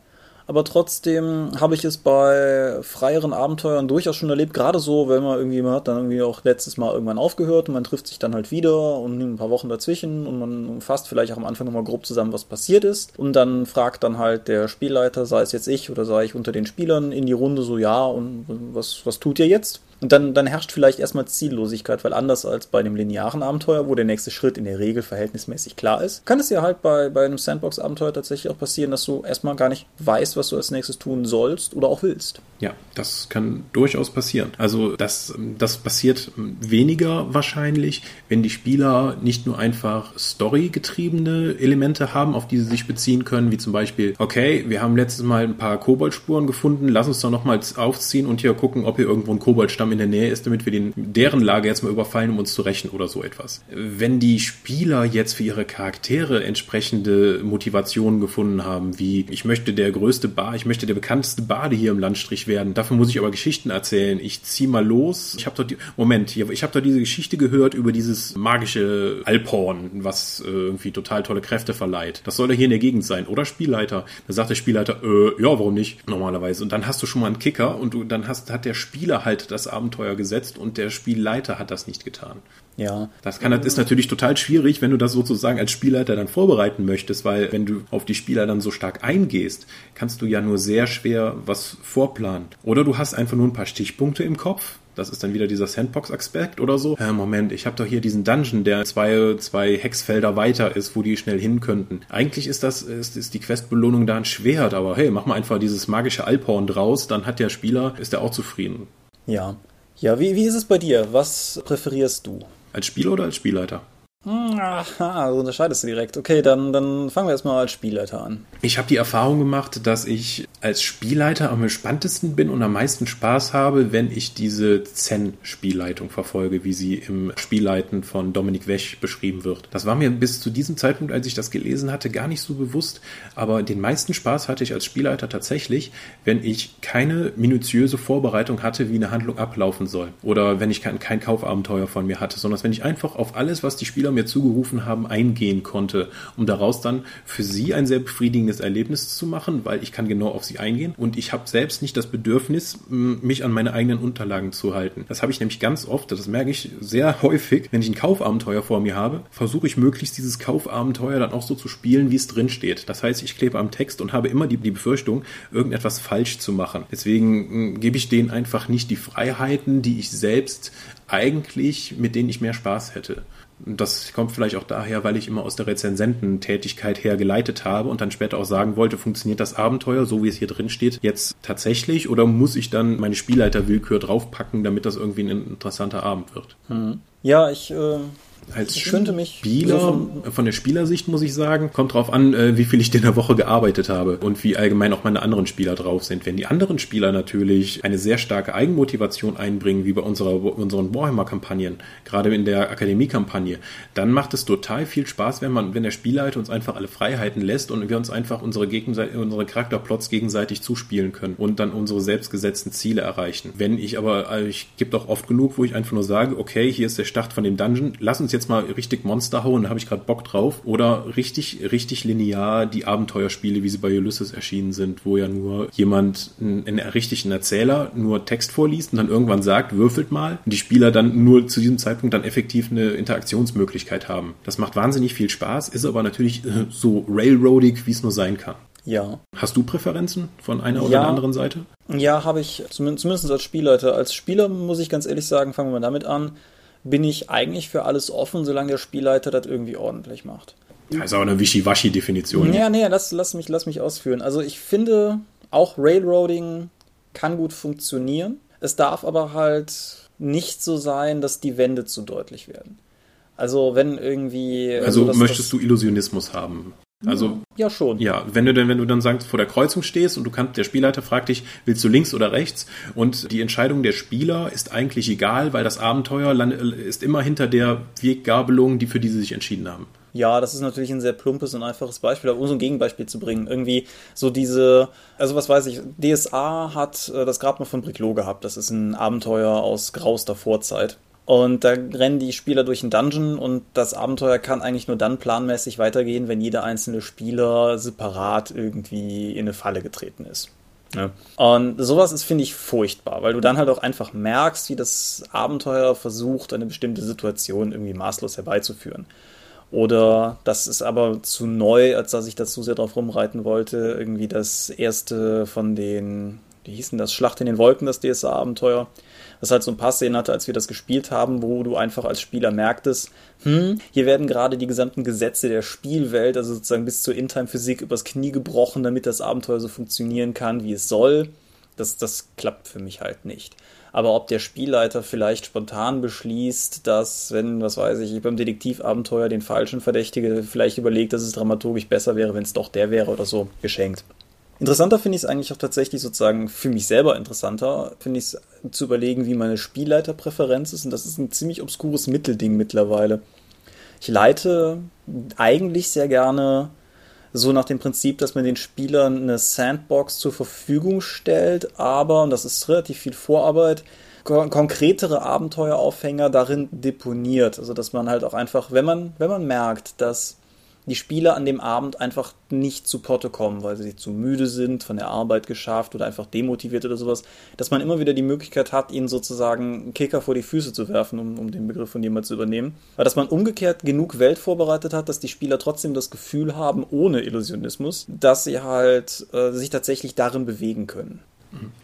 Aber trotzdem habe ich es bei freieren Abenteuern durchaus schon erlebt, gerade so, wenn man irgendwie, man hat dann irgendwie auch letztes Mal irgendwann aufgehört und man trifft sich dann halt wieder und ein paar Wochen dazwischen und man fasst vielleicht auch am Anfang nochmal grob zusammen, was passiert ist. Und dann fragt dann halt der Spielleiter, sei es jetzt ich oder sei ich unter den Spielern in die Runde so, ja, und was, was tut ihr jetzt? Und dann, dann herrscht vielleicht erstmal Ziellosigkeit, weil anders als bei einem linearen Abenteuer, wo der nächste Schritt in der Regel verhältnismäßig klar ist, kann es ja halt bei, bei einem Sandbox-Abenteuer tatsächlich auch passieren, dass du erstmal gar nicht weißt, was du als nächstes tun sollst oder auch willst. Ja, das kann durchaus passieren. Also das, das passiert weniger wahrscheinlich, wenn die Spieler nicht nur einfach storygetriebene Elemente haben, auf die sie sich beziehen können, wie zum Beispiel, okay, wir haben letztes Mal ein paar Koboldspuren gefunden, lass uns doch nochmals aufziehen und hier gucken, ob hier irgendwo ein Koboldstamm Bildschirm in der Nähe ist, damit wir den, deren Lage jetzt mal überfallen, um uns zu rächen oder so etwas. Wenn die Spieler jetzt für ihre Charaktere entsprechende Motivationen gefunden haben, wie ich möchte der größte Bar, ich möchte der bekannteste Bade hier im Landstrich werden, dafür muss ich aber Geschichten erzählen. Ich zieh mal los. Ich habe dort die, Moment, ich habe dort diese Geschichte gehört über dieses magische Alphorn, was äh, irgendwie total tolle Kräfte verleiht. Das soll ja hier in der Gegend sein, oder Spielleiter? Da sagt der Spielleiter, äh, ja, warum nicht? Normalerweise. Und dann hast du schon mal einen Kicker und du, dann hast, hat der Spieler halt das Abenteuer gesetzt und der Spielleiter hat das nicht getan. Ja. Das kann, das ist natürlich total schwierig, wenn du das sozusagen als Spielleiter dann vorbereiten möchtest, weil wenn du auf die Spieler dann so stark eingehst, kannst du ja nur sehr schwer was vorplanen. Oder du hast einfach nur ein paar Stichpunkte im Kopf, das ist dann wieder dieser Sandbox-Aspekt oder so. Äh, Moment, ich habe doch hier diesen Dungeon, der zwei, zwei Hexfelder weiter ist, wo die schnell hin könnten. Eigentlich ist das, ist, ist die Questbelohnung da ein Schwert, aber hey, mach mal einfach dieses magische Alphorn draus, dann hat der Spieler, ist er auch zufrieden. Ja. Ja, wie, wie ist es bei dir? Was präferierst du? Als Spieler oder als Spielleiter? Aha, so unterscheidest du direkt. Okay, dann, dann fangen wir erstmal als Spielleiter an. Ich habe die Erfahrung gemacht, dass ich als Spielleiter am entspanntesten bin und am meisten Spaß habe, wenn ich diese Zen-Spielleitung verfolge, wie sie im Spielleiten von Dominik Wesch beschrieben wird. Das war mir bis zu diesem Zeitpunkt, als ich das gelesen hatte, gar nicht so bewusst, aber den meisten Spaß hatte ich als Spielleiter tatsächlich, wenn ich keine minutiöse Vorbereitung hatte, wie eine Handlung ablaufen soll. Oder wenn ich kein, kein Kaufabenteuer von mir hatte, sondern wenn ich einfach auf alles, was die Spieler mir zugerufen haben, eingehen konnte, um daraus dann für sie ein sehr befriedigendes Erlebnis zu machen, weil ich kann genau auf sie eingehen und ich habe selbst nicht das Bedürfnis, mich an meine eigenen Unterlagen zu halten. Das habe ich nämlich ganz oft, das merke ich sehr häufig, wenn ich ein Kaufabenteuer vor mir habe, versuche ich möglichst dieses Kaufabenteuer dann auch so zu spielen, wie es drin steht. Das heißt, ich klebe am Text und habe immer die, die Befürchtung, irgendetwas falsch zu machen. Deswegen gebe ich denen einfach nicht die Freiheiten, die ich selbst eigentlich, mit denen ich mehr Spaß hätte. Das kommt vielleicht auch daher, weil ich immer aus der Rezensententätigkeit her geleitet habe und dann später auch sagen wollte, funktioniert das Abenteuer, so wie es hier drin steht, jetzt tatsächlich oder muss ich dann meine Spielleiterwillkür draufpacken, damit das irgendwie ein interessanter Abend wird? Hm. Ja, ich äh, als ich könnte mich Spieler, so von, von, der Spielersicht muss ich sagen, kommt drauf an, äh, wie viel ich in der Woche gearbeitet habe und wie allgemein auch meine anderen Spieler drauf sind. Wenn die anderen Spieler natürlich eine sehr starke Eigenmotivation einbringen, wie bei unserer, unseren Warhammer-Kampagnen, gerade in der Akademie-Kampagne, dann macht es total viel Spaß, wenn man, wenn der Spielleiter uns einfach alle Freiheiten lässt und wir uns einfach unsere, unsere Charakterplots gegenseitig zuspielen können und dann unsere selbstgesetzten Ziele erreichen. Wenn ich aber, also ich gibt auch oft genug, wo ich einfach nur sage, okay, hier ist der Start von dem Dungeon, lass uns jetzt jetzt mal richtig Monster hauen, da habe ich gerade Bock drauf. Oder richtig, richtig linear die Abenteuerspiele, wie sie bei Ulysses erschienen sind, wo ja nur jemand, einen, richtigen Erzähler, nur Text vorliest und dann irgendwann sagt, würfelt mal. Und die Spieler dann nur zu diesem Zeitpunkt dann effektiv eine Interaktionsmöglichkeit haben. Das macht wahnsinnig viel Spaß, ist aber natürlich äh, so railroadig, wie es nur sein kann. Ja. Hast du Präferenzen von einer oder Ja. der anderen Seite? Ja, habe ich, zumindest, zumindest als Spielleiter. Als Spieler muss ich ganz ehrlich sagen, fangen wir mal damit an, bin ich eigentlich für alles offen, solange der Spielleiter das irgendwie ordentlich macht. Das ist aber eine Wischiwaschi-Definition. Ja, nee, lass, lass, mich, lass mich ausführen. Also ich finde, auch Railroading kann gut funktionieren. Es darf aber halt nicht so sein, dass die Wände zu deutlich werden. Also wenn irgendwie... Also das, möchtest du Illusionismus haben? Also Ja, schon. Ja, wenn du denn, wenn du dann sagst, vor der Kreuzung stehst und du kannst, der Spielleiter fragt dich, willst du links oder rechts? Und die Entscheidung der Spieler ist eigentlich egal, weil das Abenteuer ist immer hinter der Weggabelung, die für die sie sich entschieden haben. Ja, das ist natürlich ein sehr plumpes und einfaches Beispiel, aber um so ein Gegenbeispiel zu bringen, irgendwie so diese, also was weiß ich, DSA hat äh, das gerade mal von Briclo gehabt, das ist ein Abenteuer aus grauster Vorzeit. Und da rennen die Spieler durch einen Dungeon und das Abenteuer kann eigentlich nur dann planmäßig weitergehen, wenn jeder einzelne Spieler separat irgendwie in eine Falle getreten ist. Ja. Und sowas ist, finde ich, furchtbar, weil du dann halt auch einfach merkst, wie das Abenteuer versucht, eine bestimmte Situation irgendwie maßlos herbeizuführen. Oder das ist aber zu neu, als dass ich da zu sehr drauf rumreiten wollte. Irgendwie das erste von den, wie hieß denn das, Schlacht in den Wolken, das DSA-Abenteuer. Das halt so ein paar Szenen hatte, als wir das gespielt haben, wo du einfach als Spieler merktest, hm, hier werden gerade die gesamten Gesetze der Spielwelt, also sozusagen bis zur In-Time-Physik, übers Knie gebrochen, damit das Abenteuer so funktionieren kann, wie es soll. Das, das klappt für mich halt nicht. Aber ob der Spielleiter vielleicht spontan beschließt, dass, wenn, was weiß ich, beim Detektivabenteuer den falschen Verdächtige vielleicht überlegt, dass es dramaturgisch besser wäre, wenn es doch der wäre oder so, geschenkt. Interessanter finde ich es eigentlich auch tatsächlich sozusagen für mich selber interessanter, finde ich es zu überlegen, wie meine Spielleiterpräferenz ist. Und das ist ein ziemlich obskures Mittelding mittlerweile. Ich leite eigentlich sehr gerne so nach dem Prinzip, dass man den Spielern eine Sandbox zur Verfügung stellt, aber, und das ist relativ viel Vorarbeit, konkretere Abenteueraufhänger darin deponiert. Also dass man halt auch einfach, wenn man, wenn man merkt, dass die Spieler an dem Abend einfach nicht zu Potte kommen, weil sie zu müde sind, von der Arbeit geschafft oder einfach demotiviert oder sowas, dass man immer wieder die Möglichkeit hat, ihnen sozusagen einen Kicker vor die Füße zu werfen, um, um den Begriff von jemand zu übernehmen. Aber dass man umgekehrt genug Welt vorbereitet hat, dass die Spieler trotzdem das Gefühl haben, ohne Illusionismus, dass sie halt äh, sich tatsächlich darin bewegen können.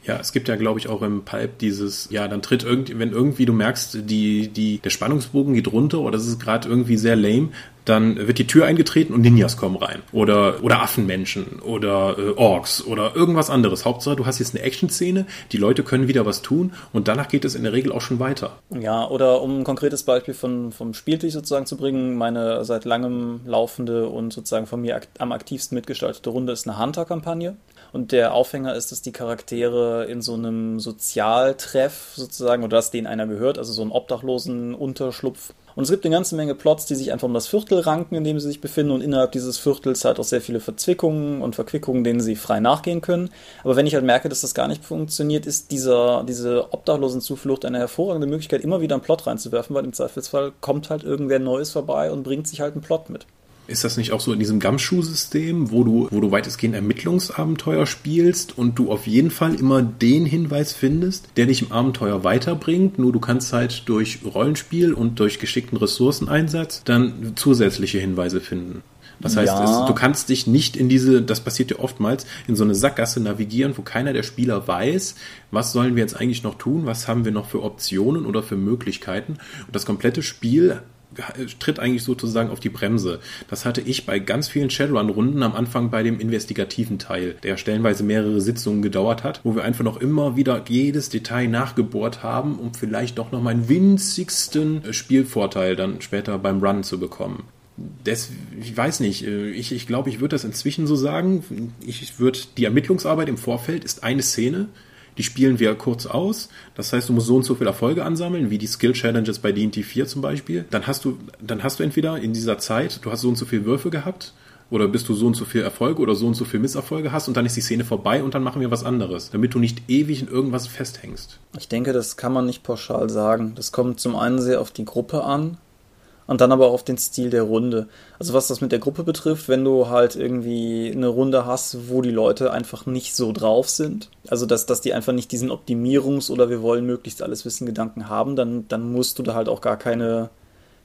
Ja, es gibt ja, glaube ich, auch im Pipe dieses, ja, dann tritt irgendwie, wenn irgendwie du merkst, die, die, der Spannungsbogen geht runter oder es ist gerade irgendwie sehr lame, dann wird die Tür eingetreten und Ninjas kommen rein. Oder, oder Affenmenschen oder äh, Orks oder irgendwas anderes. Hauptsache, du hast jetzt eine Action-Szene, die Leute können wieder was tun und danach geht es in der Regel auch schon weiter. Ja, oder um ein konkretes Beispiel von, vom Spieltisch sozusagen zu bringen, meine seit langem laufende und sozusagen von mir ak am aktivsten mitgestaltete Runde ist eine Hunter-Kampagne. Und der Aufhänger ist, dass die Charaktere in so einem Sozialtreff sozusagen, oder dass denen einer gehört, also so einen obdachlosen Unterschlupf. Und es gibt eine ganze Menge Plots, die sich einfach um das Viertel ranken, in dem sie sich befinden. Und innerhalb dieses Viertels halt auch sehr viele Verzwickungen und Verquickungen, denen sie frei nachgehen können. Aber wenn ich halt merke, dass das gar nicht funktioniert, ist dieser, diese obdachlosen Zuflucht eine hervorragende Möglichkeit, immer wieder einen Plot reinzuwerfen, weil im Zweifelsfall kommt halt irgendwer Neues vorbei und bringt sich halt einen Plot mit. Ist das nicht auch so in diesem Gumshoe-System, wo du, wo du weitestgehend Ermittlungsabenteuer spielst und du auf jeden Fall immer den Hinweis findest, der dich im Abenteuer weiterbringt, nur du kannst halt durch Rollenspiel und durch geschickten Ressourceneinsatz dann zusätzliche Hinweise finden. Das heißt, ja. es, du kannst dich nicht in diese, das passiert ja oftmals, in so eine Sackgasse navigieren, wo keiner der Spieler weiß, was sollen wir jetzt eigentlich noch tun, was haben wir noch für Optionen oder für Möglichkeiten. Und das komplette Spiel tritt eigentlich sozusagen auf die Bremse. Das hatte ich bei ganz vielen Shadowrun-Runden am Anfang bei dem investigativen Teil, der stellenweise mehrere Sitzungen gedauert hat, wo wir einfach noch immer wieder jedes Detail nachgebohrt haben, um vielleicht doch noch meinen winzigsten Spielvorteil dann später beim Run zu bekommen. Das, ich weiß nicht, ich, ich glaube, ich würde das inzwischen so sagen. Ich würde, die Ermittlungsarbeit im Vorfeld ist eine Szene, die spielen wir kurz aus. Das heißt, du musst so und so viele Erfolge ansammeln, wie die Skill Challenges bei D&T 4 zum Beispiel. Dann hast du, dann hast du entweder in dieser Zeit, du hast so und so viele Würfe gehabt, oder bist du so und so viel Erfolge oder so und so viel Misserfolge hast und dann ist die Szene vorbei und dann machen wir was anderes, damit du nicht ewig in irgendwas festhängst. Ich denke, das kann man nicht pauschal sagen. Das kommt zum einen sehr auf die Gruppe an, und dann aber auf den Stil der Runde. Also was das mit der Gruppe betrifft, wenn du halt irgendwie eine Runde hast, wo die Leute einfach nicht so drauf sind, also dass, dass die einfach nicht diesen Optimierungs- oder wir wollen möglichst alles wissen Gedanken haben, dann, dann musst du da halt auch gar keine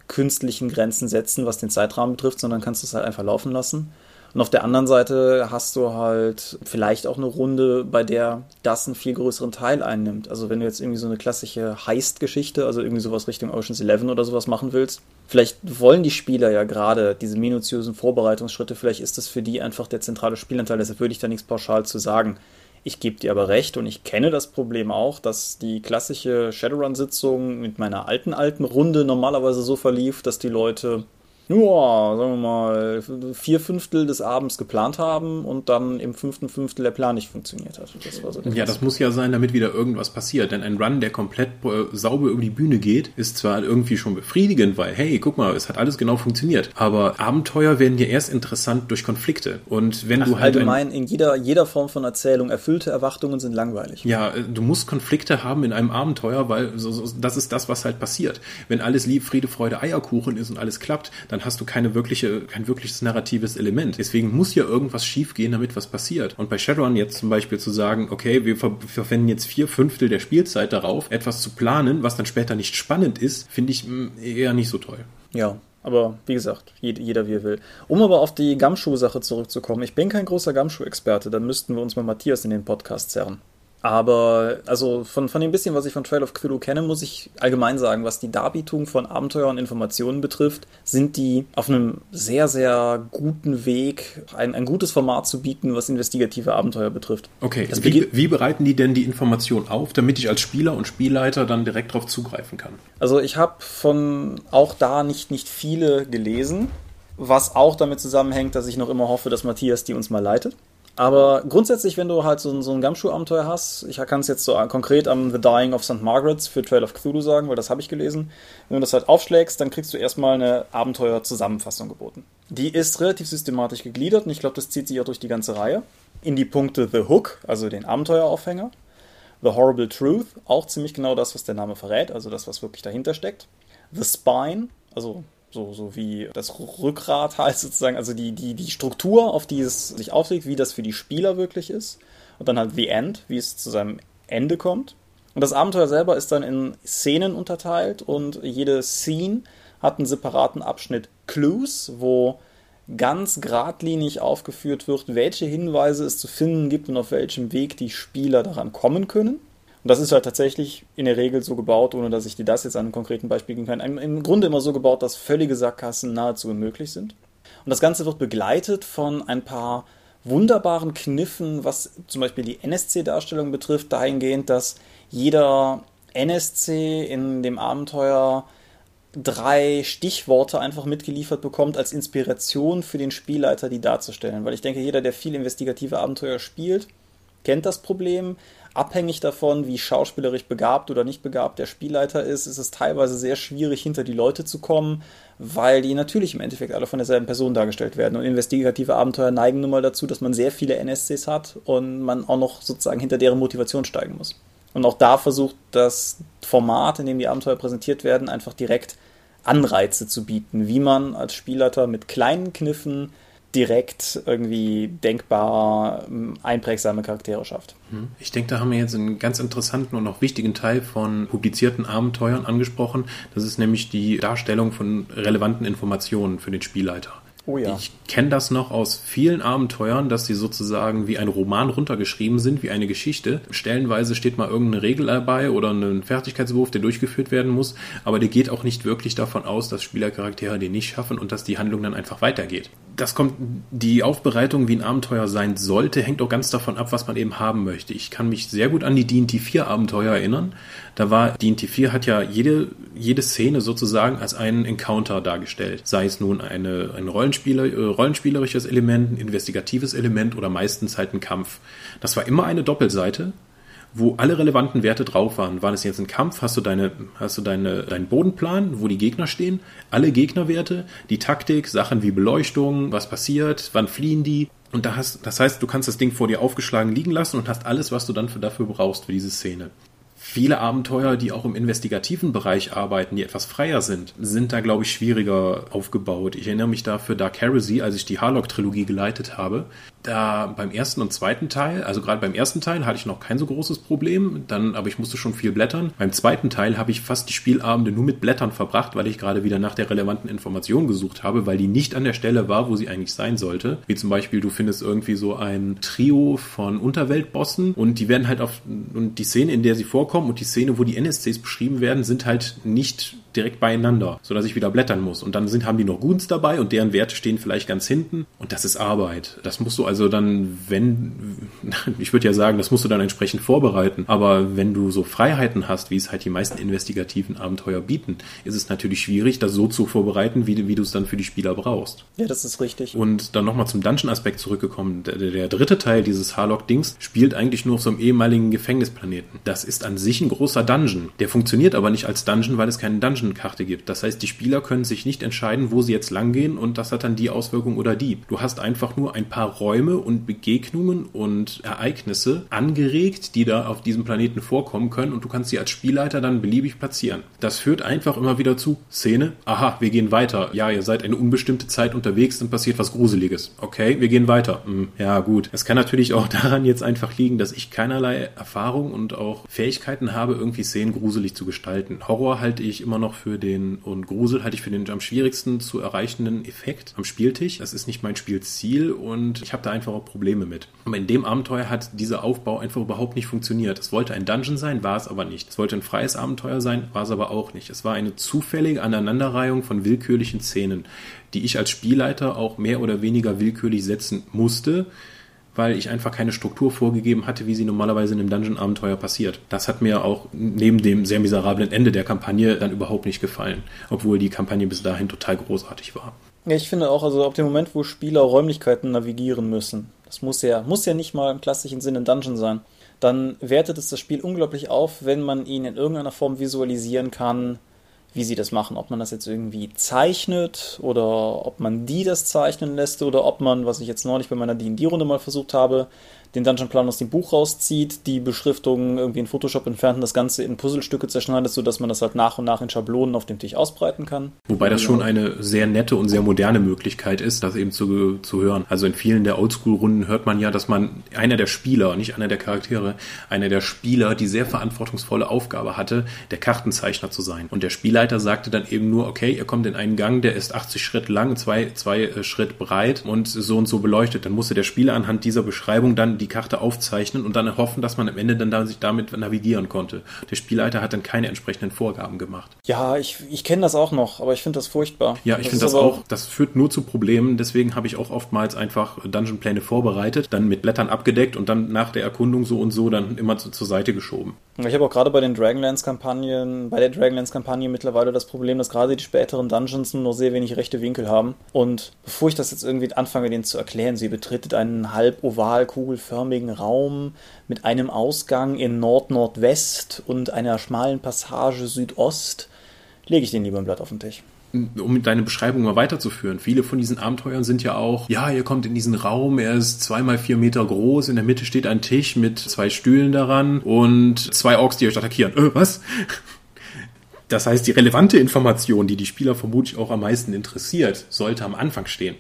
künstlichen Grenzen setzen, was den Zeitrahmen betrifft, sondern kannst es halt einfach laufen lassen. Und auf der anderen Seite hast du halt vielleicht auch eine Runde, bei der das einen viel größeren Teil einnimmt. Also wenn du jetzt irgendwie so eine klassische Heist-Geschichte, also irgendwie sowas Richtung Ocean's Eleven oder sowas machen willst, vielleicht wollen die Spieler ja gerade diese minutiösen Vorbereitungsschritte, vielleicht ist das für die einfach der zentrale Spielanteil, deshalb würde ich da nichts pauschal zu sagen. Ich gebe dir aber recht und ich kenne das Problem auch, dass die klassische Shadowrun-Sitzung mit meiner alten, alten Runde normalerweise so verlief, dass die Leute ja, sagen wir mal, vier Fünftel des Abends geplant haben und dann im fünften Fünftel der Plan nicht funktioniert hat. Das so ja, das muss ja sein, damit wieder irgendwas passiert. Denn ein Run, der komplett äh, sauber über die Bühne geht, ist zwar irgendwie schon befriedigend, weil, hey, guck mal, es hat alles genau funktioniert. Aber Abenteuer werden ja erst interessant durch Konflikte. Und wenn Ach, du halt. Allgemein, in jeder, jeder Form von Erzählung, erfüllte Erwartungen sind langweilig. Ja, äh, du musst Konflikte haben in einem Abenteuer, weil so, so, das ist das, was halt passiert. Wenn alles lieb, Friede, Freude, Eierkuchen ist und alles klappt, dann dann hast du keine wirkliche, kein wirkliches narratives Element. Deswegen muss ja irgendwas schiefgehen, damit was passiert. Und bei Shadowrun jetzt zum Beispiel zu sagen, okay, wir ver verwenden jetzt vier Fünftel der Spielzeit darauf, etwas zu planen, was dann später nicht spannend ist, finde ich mm, eher nicht so toll. Ja, aber wie gesagt, jeder wie er will. Um aber auf die Gamschuh-Sache zurückzukommen, ich bin kein großer Gamschuh-Experte, dann müssten wir uns mal Matthias in den Podcast zerren. Aber also von, von dem bisschen, was ich von Trail of Cthulhu kenne, muss ich allgemein sagen, was die Darbietung von Abenteuer und Informationen betrifft, sind die auf einem sehr, sehr guten Weg, ein, ein gutes Format zu bieten, was investigative Abenteuer betrifft. Okay, wie, wie bereiten die denn die Information auf, damit ich als Spieler und Spielleiter dann direkt darauf zugreifen kann? Also ich habe von auch da nicht, nicht viele gelesen was auch damit zusammenhängt, dass ich noch immer hoffe, dass Matthias die uns mal leitet. Aber grundsätzlich, wenn du halt so, so ein Gumshoe-Abenteuer hast, ich kann es jetzt so konkret am The Dying of St. Margaret's für Trail of Cthulhu sagen, weil das habe ich gelesen. Wenn du das halt aufschlägst, dann kriegst du erstmal eine Abenteuer-Zusammenfassung geboten. Die ist relativ systematisch gegliedert und ich glaube, das zieht sich auch durch die ganze Reihe. In die Punkte The Hook, also den Abenteueraufhänger. The Horrible Truth, auch ziemlich genau das, was der Name verrät, also das, was wirklich dahinter steckt. The Spine, also so, so wie das Rückgrat halt sozusagen, also die, die, die Struktur, auf die es sich auflegt, wie das für die Spieler wirklich ist. Und dann halt The End, wie es zu seinem Ende kommt. Und das Abenteuer selber ist dann in Szenen unterteilt und jede Scene hat einen separaten Abschnitt Clues, wo ganz geradlinig aufgeführt wird, welche Hinweise es zu finden gibt und auf welchem Weg die Spieler daran kommen können. Und das ist halt tatsächlich in der Regel so gebaut, ohne dass ich dir das jetzt an einem konkreten Beispiel geben kann. Im Grunde immer so gebaut, dass völlige Sackgassen nahezu unmöglich sind. Und das Ganze wird begleitet von ein paar wunderbaren Kniffen, was zum Beispiel die NSC-Darstellung betrifft, dahingehend, dass jeder NSC in dem Abenteuer drei Stichworte einfach mitgeliefert bekommt als Inspiration für den Spielleiter, die darzustellen. Weil ich denke, jeder, der viel investigative Abenteuer spielt, kennt das Problem. Abhängig davon, wie schauspielerisch begabt oder nicht begabt der Spielleiter ist, ist es teilweise sehr schwierig, hinter die Leute zu kommen, weil die natürlich im Endeffekt alle von derselben Person dargestellt werden. Und investigative Abenteuer neigen nun mal dazu, dass man sehr viele NSCs hat und man auch noch sozusagen hinter deren Motivation steigen muss. Und auch da versucht das Format, in dem die Abenteuer präsentiert werden, einfach direkt Anreize zu bieten, wie man als Spielleiter mit kleinen Kniffen direkt irgendwie denkbar ähm, einprägsame Charaktere schafft. Hm. Ich denke, da haben wir jetzt einen ganz interessanten und auch wichtigen Teil von publizierten Abenteuern angesprochen. Das ist nämlich die Darstellung von relevanten Informationen für den Spielleiter. Oh ja. Ich kenne das noch aus vielen Abenteuern, dass sie sozusagen wie ein Roman runtergeschrieben sind, wie eine Geschichte. Stellenweise steht mal irgendeine Regel dabei oder ein Fertigkeitswurf, der durchgeführt werden muss, aber der geht auch nicht wirklich davon aus, dass Spielercharaktere den nicht schaffen und dass die Handlung dann einfach weitergeht. Das kommt, die Aufbereitung, wie ein Abenteuer sein sollte, hängt auch ganz davon ab, was man eben haben möchte. Ich kann mich sehr gut an die D&D 4 Abenteuer erinnern. Da war D&D 4 hat ja jede, jede Szene sozusagen als einen Encounter dargestellt. Sei es nun eine, ein Rollenspieler, äh, rollenspielerisches Element, ein investigatives Element oder meistens halt ein Kampf. Das war immer eine Doppelseite, wo alle relevanten Werte drauf waren. War das jetzt ein Kampf? Hast du deine, hast du deine, deinen Bodenplan, wo die Gegner stehen? Alle Gegnerwerte, die Taktik, Sachen wie Beleuchtung, was passiert, wann fliehen die? Und da hast, das heißt, du kannst das Ding vor dir aufgeschlagen liegen lassen und hast alles, was du dann für, dafür brauchst für diese Szene viele Abenteuer, die auch im investigativen Bereich arbeiten, die etwas freier sind, sind da, glaube ich, schwieriger aufgebaut. Ich erinnere mich da für Dark Heresy, als ich die Harlock-Trilogie geleitet habe, da beim ersten und zweiten Teil, also gerade beim ersten Teil hatte ich noch kein so großes Problem, dann, aber ich musste schon viel blättern. Beim zweiten Teil habe ich fast die Spielabende nur mit Blättern verbracht, weil ich gerade wieder nach der relevanten Information gesucht habe, weil die nicht an der Stelle war, wo sie eigentlich sein sollte. Wie zum Beispiel, du findest irgendwie so ein Trio von Unterweltbossen und die werden halt auf, und die Szene, in der sie vorkommen und die Szene, wo die NSCs beschrieben werden, sind halt nicht direkt beieinander, sodass ich wieder blättern muss. Und dann sind, haben die noch Goons dabei und deren Werte stehen vielleicht ganz hinten. Und das ist Arbeit. Das musst du also dann, wenn, (laughs) ich würde ja sagen, das musst du dann entsprechend vorbereiten. Aber wenn du so Freiheiten hast, wie es halt die meisten investigativen Abenteuer bieten, ist es natürlich schwierig, das so zu vorbereiten, wie, wie du es dann für die Spieler brauchst. Ja, das ist richtig. Und dann nochmal zum Dungeon-Aspekt zurückgekommen. Der, der, dritte Teil dieses Harlock-Dings spielt eigentlich nur auf so einem ehemaligen Gefängnisplaneten. Das ist an sich ein großer Dungeon. Der funktioniert aber nicht als Dungeon, weil es keinen Dungeon Dungeon-Karte gibt. Das heißt, die Spieler können sich nicht entscheiden, wo sie jetzt langgehen und das hat dann die Auswirkung oder die. Du hast einfach nur ein paar Räume und Begegnungen und Ereignisse angeregt, die da auf diesem Planeten vorkommen können und du kannst sie als Spielleiter dann beliebig platzieren. Das führt einfach immer wieder zu Szene, aha, wir gehen weiter. Ja, ihr seid eine unbestimmte Zeit unterwegs, dann passiert was Gruseliges. Okay, wir gehen weiter. Hm, ja, gut. Es kann natürlich auch (laughs) daran jetzt einfach liegen, dass ich keinerlei Erfahrung und auch Fähigkeiten habe, irgendwie Szenen gruselig zu gestalten. Horror halte ich immer noch für den, und Grusel halte ich für den am schwierigsten zu erreichenden Effekt am Spieltisch. Das ist nicht mein Spielziel und ich habe da einfach auch Probleme mit. Aber in dem Abenteuer hat dieser Aufbau einfach überhaupt nicht funktioniert. Es wollte ein Dungeon sein, war es aber nicht. Es wollte ein freies Abenteuer sein, war es aber auch nicht. Es war eine zufällige Aneinanderreihung von willkürlichen Szenen, die ich als Spielleiter auch mehr oder weniger willkürlich setzen musste weil ich einfach keine Struktur vorgegeben hatte, wie sie normalerweise in einem Dungeon-Abenteuer passiert. Das hat mir auch neben dem sehr miserablen Ende der Kampagne dann überhaupt nicht gefallen, obwohl die Kampagne bis dahin total großartig war. Ja, ich finde auch, also ab dem Moment, wo Spieler Räumlichkeiten navigieren müssen, das muss ja, muss ja nicht mal im klassischen Sinne ein Dungeon sein, dann wertet es das Spiel unglaublich auf, wenn man ihn in irgendeiner Form visualisieren kann, wie sie das machen. Ob man das jetzt irgendwie zeichnet oder ob man die das zeichnen lässt oder ob man, was ich jetzt neulich bei meiner D&D-Runde mal versucht habe, den Dungeon-Plan aus dem Buch rauszieht, die Beschriftung irgendwie in Photoshop entfernt und das Ganze in Puzzlestücke zerschneidet, sodass man das halt nach und nach in Schablonen auf dem Tisch ausbreiten kann. Wobei das schon eine sehr nette und sehr moderne Möglichkeit ist, das eben zu, zu hören. Also in vielen der Oldschool-Runden hört man ja, dass man einer der Spieler, nicht einer der Charaktere, einer der Spieler die sehr verantwortungsvolle Aufgabe hatte, der Kartenzeichner zu sein. Und der Spielleiter sagte dann eben nur, okay, ihr kommt in einen Gang, der ist 80 Schritt lang, zwei, zwei äh, Schritt breit und so und so beleuchtet. Dann musste der Spieler anhand dieser Beschreibung dann die Karte aufzeichnen und dann hoffen, dass man am Ende dann da sich damit navigieren konnte. Der Spielleiter hat dann keine entsprechenden Vorgaben gemacht. Ja, ich, ich kenne das auch noch, aber ich finde das furchtbar. Ja, ich finde das auch, das führt nur zu Problemen. Deswegen habe ich auch oftmals einfach Dungeon-Pläne vorbereitet, dann mit Blättern abgedeckt und dann nach der Erkundung so und so dann immer zu, zur Seite geschoben. Ich habe auch gerade bei den Dragonlance-Kampagnen, bei der Dragonlance-Kampagne mittlerweile das Problem, dass gerade die späteren Dungeons nur noch sehr wenig rechte Winkel haben. Und bevor ich das jetzt irgendwie anfange, denen zu erklären, sie betretet einen halb oval kugelförmigen Raum mit einem Ausgang in Nord-Nordwest und einer schmalen Passage Südost, lege ich den lieber ein Blatt auf den Tisch um deine Beschreibung mal weiterzuführen. Viele von diesen Abenteuern sind ja auch, ja, ihr kommt in diesen Raum, er ist zweimal vier Meter groß, in der Mitte steht ein Tisch mit zwei Stühlen daran und zwei Orks, die euch attackieren. Äh, was? Das heißt, die relevante Information, die die Spieler vermutlich auch am meisten interessiert, sollte am Anfang stehen.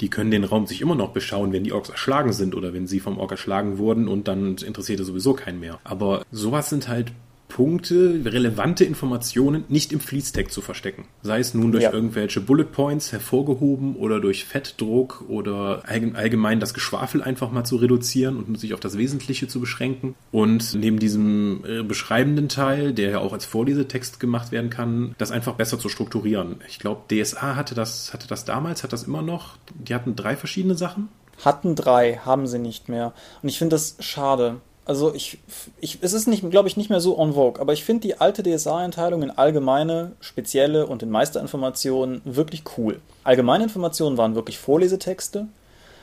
Die können den Raum sich immer noch beschauen, wenn die Orks erschlagen sind oder wenn sie vom Ork erschlagen wurden und dann interessiert er sowieso keinen mehr. Aber sowas sind halt Punkte, relevante Informationen nicht im Fließtext zu verstecken. Sei es nun durch ja. irgendwelche Bullet Points hervorgehoben oder durch Fettdruck oder allgemein das Geschwafel einfach mal zu reduzieren und sich auf das Wesentliche zu beschränken. Und neben diesem äh, beschreibenden Teil, der ja auch als Vorlesetext gemacht werden kann, das einfach besser zu strukturieren. Ich glaube, DSA hatte das, hatte das damals, hat das immer noch. Die hatten drei verschiedene Sachen. Hatten drei, haben sie nicht mehr. Und ich finde das schade also ich, ich, es ist nicht, glaube ich, nicht mehr so en vogue, aber ich finde die alte DSA-Einteilung in allgemeine, spezielle und in Meisterinformationen wirklich cool. Allgemeine Informationen waren wirklich Vorlesetexte.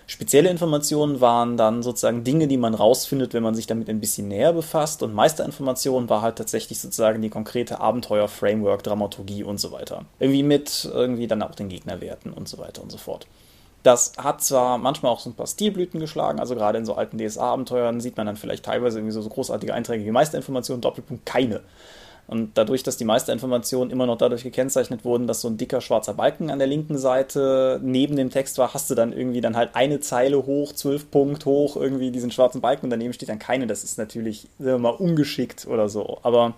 Spezielle Informationen waren dann sozusagen Dinge, die man rausfindet, wenn man sich damit ein bisschen näher befasst. Und Meisterinformationen war halt tatsächlich sozusagen die konkrete Abenteuer-Framework, Dramaturgie und so weiter. Irgendwie mit irgendwie dann auch den Gegnerwerten und so weiter und so fort. Das hat zwar manchmal auch so ein paar Stilblüten geschlagen, also gerade in so alten DSA-Abenteuern sieht man dann vielleicht teilweise irgendwie so, so großartige Einträge wie Meisterinformationen, Doppelpunkt keine. Und dadurch, dass die Meisterinformationen immer noch dadurch gekennzeichnet wurden, dass so ein dicker schwarzer Balken an der linken Seite neben dem Text war, hast du dann irgendwie dann halt eine Zeile hoch, zwölf Punkt hoch, irgendwie diesen schwarzen Balken und daneben steht dann keine. Das ist natürlich, sagen wir mal, ungeschickt oder so. Aber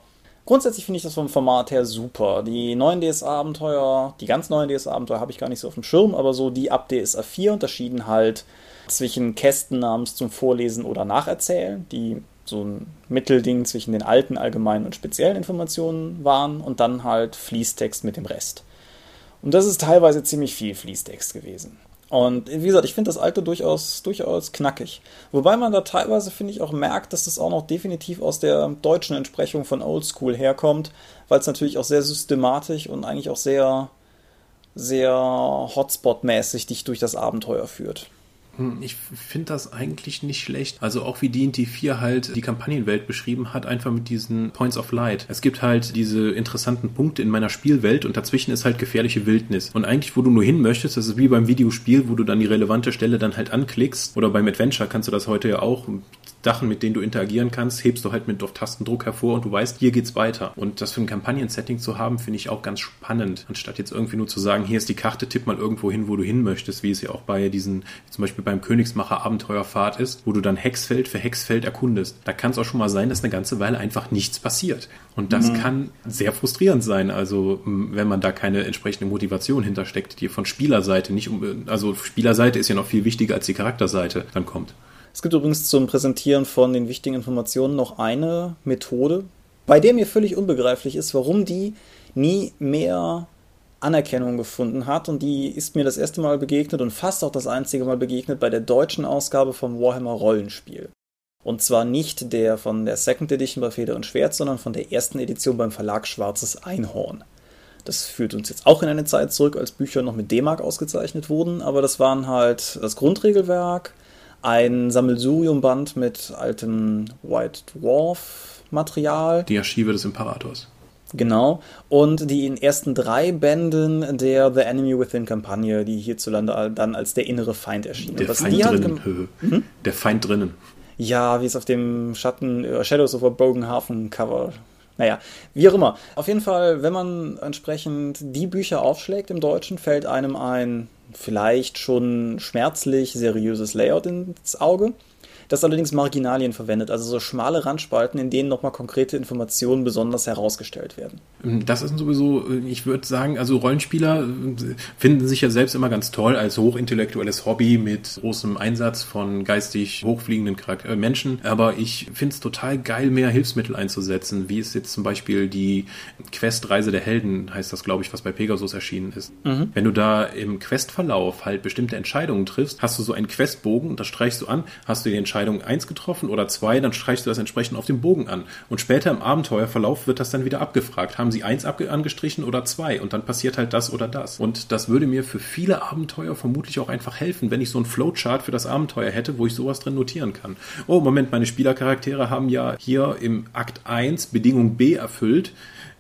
Grundsätzlich finde ich das vom Format her super. Die neuen DSA-Abenteuer, die ganz neuen DSA-Abenteuer habe ich gar nicht so auf dem Schirm, aber so die ab DSA 4 unterschieden halt zwischen Kästen namens zum Vorlesen oder Nacherzählen, die so ein Mittelding zwischen den alten, allgemeinen und speziellen Informationen waren und dann halt Fließtext mit dem Rest. Und das ist teilweise ziemlich viel Fließtext gewesen. Und wie gesagt, ich finde das alte durchaus, durchaus knackig. Wobei man da teilweise, finde ich, auch merkt, dass das auch noch definitiv aus der deutschen Entsprechung von Oldschool herkommt, weil es natürlich auch sehr systematisch und eigentlich auch sehr, sehr Hotspot-mäßig dich durch das Abenteuer führt. Hm, ich finde das eigentlich nicht schlecht. Also auch wie D&D 4 halt die Kampagnenwelt beschrieben hat, einfach mit diesen Points of Light. Es gibt halt diese interessanten Punkte in meiner Spielwelt und dazwischen ist halt gefährliche Wildnis. Und eigentlich, wo du nur hin möchtest, das ist wie beim Videospiel, wo du dann die relevante Stelle dann halt anklickst. Oder beim Adventure kannst du das heute ja auch. Sachen, mit denen du interagieren kannst, hebst du halt mit auf Tastendruck hervor und du weißt, hier geht's weiter. Und das für ein Kampagnen-Setting zu haben, finde ich auch ganz spannend. Anstatt jetzt irgendwie nur zu sagen, hier ist die Karte, tipp mal irgendwo hin, wo du hin möchtest, wie es ja auch bei diesen, zum Beispiel beim Königsmacher Abenteuerfahrt ist, wo du dann Hexfeld für Hexfeld erkundest. Da kann es auch schon mal sein, dass eine ganze Weile einfach nichts passiert. Und das mhm. kann sehr frustrierend sein. Also, wenn man da keine entsprechende Motivation hintersteckt, die von Spielerseite nicht um, also Spielerseite ist ja noch viel wichtiger als die Charakterseite dann kommt. Es gibt übrigens zum Präsentieren von den wichtigen Informationen noch eine Methode, bei der mir völlig unbegreiflich ist, warum die nie mehr Anerkennung gefunden hat und die ist mir das erste Mal begegnet und fast auch das einzige Mal begegnet bei der deutschen Ausgabe vom Warhammer Rollenspiel. Und zwar nicht der von der Second Edition bei Feder und Schwert, sondern von der ersten Edition beim Verlag Schwarzes Einhorn. Das führt uns jetzt auch in eine Zeit zurück, als Bücher noch mit D-Mark ausgezeichnet wurden, aber das waren halt das Grundregelwerk, ein Sammelsuriumband mit altem White Dwarf Material. Die Archive des Imperators. Genau. Und die in ersten drei Bänden der The Enemy Within Kampagne, die hierzulande dann als der innere Feind erschienen. Der Feind drinnen. Hm? Der Feind drinnen. Ja, wie es auf dem Schatten uh, Shadows of a Broken Hafen Cover. Naja, wie auch immer. Auf jeden Fall, wenn man entsprechend die Bücher aufschlägt im Deutschen, fällt einem ein vielleicht schon schmerzlich seriöses Layout ins Auge das allerdings Marginalien verwendet, also so schmale Randspalten, in denen nochmal konkrete Informationen besonders herausgestellt werden. Das ist sowieso, ich würde sagen, also Rollenspieler finden sich ja selbst immer ganz toll als hochintellektuelles Hobby mit großem Einsatz von geistig hochfliegenden äh, Menschen, aber ich finde es total geil, mehr Hilfsmittel einzusetzen, wie es jetzt zum Beispiel die Quest Reise der Helden, heißt das, glaube ich, was bei Pegasus erschienen ist. Mhm. Wenn du da im Questverlauf halt bestimmte Entscheidungen triffst, hast du so einen Questbogen und das streichst du an, hast du die Entscheidung Entscheidung 1 getroffen oder 2, dann streichst du das entsprechend auf dem Bogen an. Und später im Abenteuerverlauf wird das dann wieder abgefragt. Haben sie 1 angestrichen oder 2? Und dann passiert halt das oder das. Und das würde mir für viele Abenteuer vermutlich auch einfach helfen, wenn ich so ein Flowchart für das Abenteuer hätte, wo ich sowas drin notieren kann. Oh, Moment, meine Spielercharaktere haben ja hier im Akt 1 Bedingung B erfüllt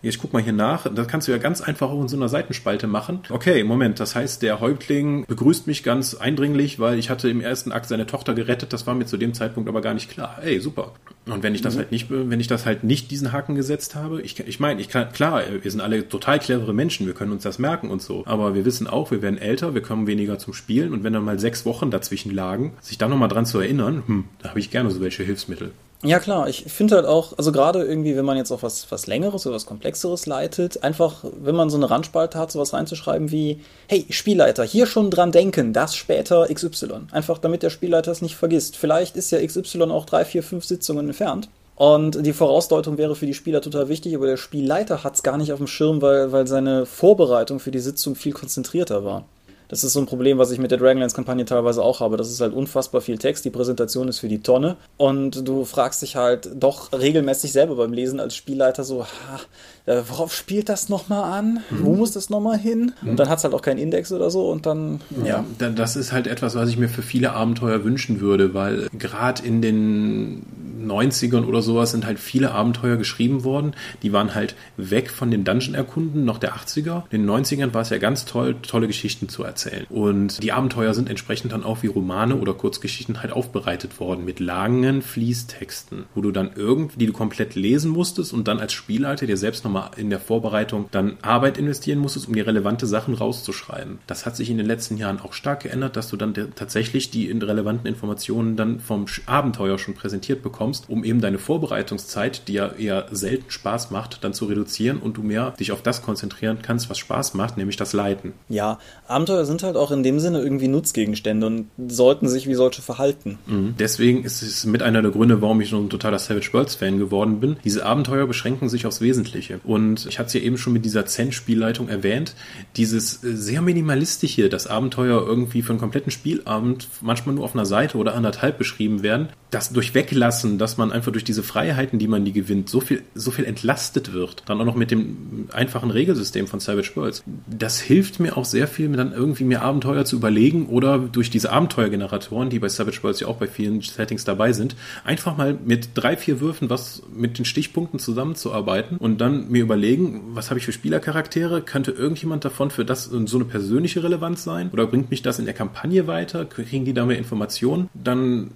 ich guck mal hier nach. Das kannst du ja ganz einfach auch in so einer Seitenspalte machen. Okay, Moment. Das heißt, der Häuptling begrüßt mich ganz eindringlich, weil ich hatte im ersten Akt seine Tochter gerettet. Das war mir zu dem Zeitpunkt aber gar nicht klar. Ey, super. Und wenn ich das mhm. halt nicht, wenn ich das halt nicht diesen Haken gesetzt habe, ich, ich meine, ich kann, klar, wir sind alle total clevere Menschen. Wir können uns das merken und so. Aber wir wissen auch, wir werden älter, wir kommen weniger zum Spielen. Und wenn dann mal sechs Wochen dazwischen lagen, sich da nochmal dran zu erinnern, hm, da habe ich gerne so welche Hilfsmittel. Ja, klar. Ich finde halt auch, also gerade irgendwie, wenn man jetzt auch was, was Längeres oder was Komplexeres leitet, einfach, wenn man so eine Randspalte hat, sowas reinzuschreiben wie, hey, Spielleiter, hier schon dran denken, das später XY. Einfach, damit der Spielleiter es nicht vergisst. Vielleicht ist ja XY auch drei, vier, fünf Sitzungen entfernt. Und die Vorausdeutung wäre für die Spieler total wichtig, aber der Spielleiter hat es gar nicht auf dem Schirm, weil, weil seine Vorbereitung für die Sitzung viel konzentrierter war. Das ist so ein Problem, was ich mit der Dragonlance-Kampagne teilweise auch habe. Das ist halt unfassbar viel Text, die Präsentation ist für die Tonne und du fragst dich halt doch regelmäßig selber beim Lesen als Spielleiter so, ha, worauf spielt das nochmal an? Mhm. Wo muss das nochmal hin? Mhm. Und dann hat es halt auch keinen Index oder so und dann, ja. ja. Das ist halt etwas, was ich mir für viele Abenteuer wünschen würde, weil gerade in den 90ern oder sowas sind halt viele Abenteuer geschrieben worden. Die waren halt weg von dem Dungeon-Erkunden noch der 80er. In den 90ern war es ja ganz toll, tolle Geschichten zu erzählen. Und die Abenteuer sind entsprechend dann auch wie Romane oder Kurzgeschichten halt aufbereitet worden mit langen Fließtexten, wo du dann irgendwie, die du komplett lesen musstest und dann als Spielleiter dir selbst nochmal in der Vorbereitung dann Arbeit investieren musstest, um die relevante Sachen rauszuschreiben. Das hat sich in den letzten Jahren auch stark geändert, dass du dann tatsächlich die relevanten Informationen dann vom Abenteuer schon präsentiert bekommst bekommst, um eben deine Vorbereitungszeit, die ja eher selten Spaß macht, dann zu reduzieren und du mehr dich auf das konzentrieren kannst, was Spaß macht, nämlich das Leiten. Ja, Abenteuer sind halt auch in dem Sinne irgendwie Nutzgegenstände und sollten sich wie solche verhalten. Mhm. Deswegen ist es mit einer der Gründe, warum ich so ein totaler Savage Worlds Fan geworden bin. Diese Abenteuer beschränken sich aufs Wesentliche. Und ich hatte es ja eben schon mit dieser Zen-Spielleitung erwähnt. Dieses äh, sehr minimalistische, das Abenteuer irgendwie für einen kompletten Spielabend manchmal nur auf einer Seite oder anderthalb beschrieben werden, das durch Weglassen, dass man einfach durch diese Freiheiten, die man die gewinnt, so viel, so viel entlastet wird. Dann auch noch mit dem einfachen Regelsystem von Savage Worlds. Das hilft mir auch sehr viel, mir dann irgendwie mir Abenteuer zu überlegen oder durch diese Abenteuergeneratoren, die bei Savage Worlds ja auch bei vielen Settings dabei sind, einfach mal mit drei, vier Würfen was mit den Stichpunkten zusammenzuarbeiten und dann mir überlegen, was habe ich für Spielercharaktere? Könnte irgendjemand davon für das so eine persönliche Relevanz sein? Oder bringt mich das in der Kampagne weiter? Kriegen die da mehr Informationen? Dann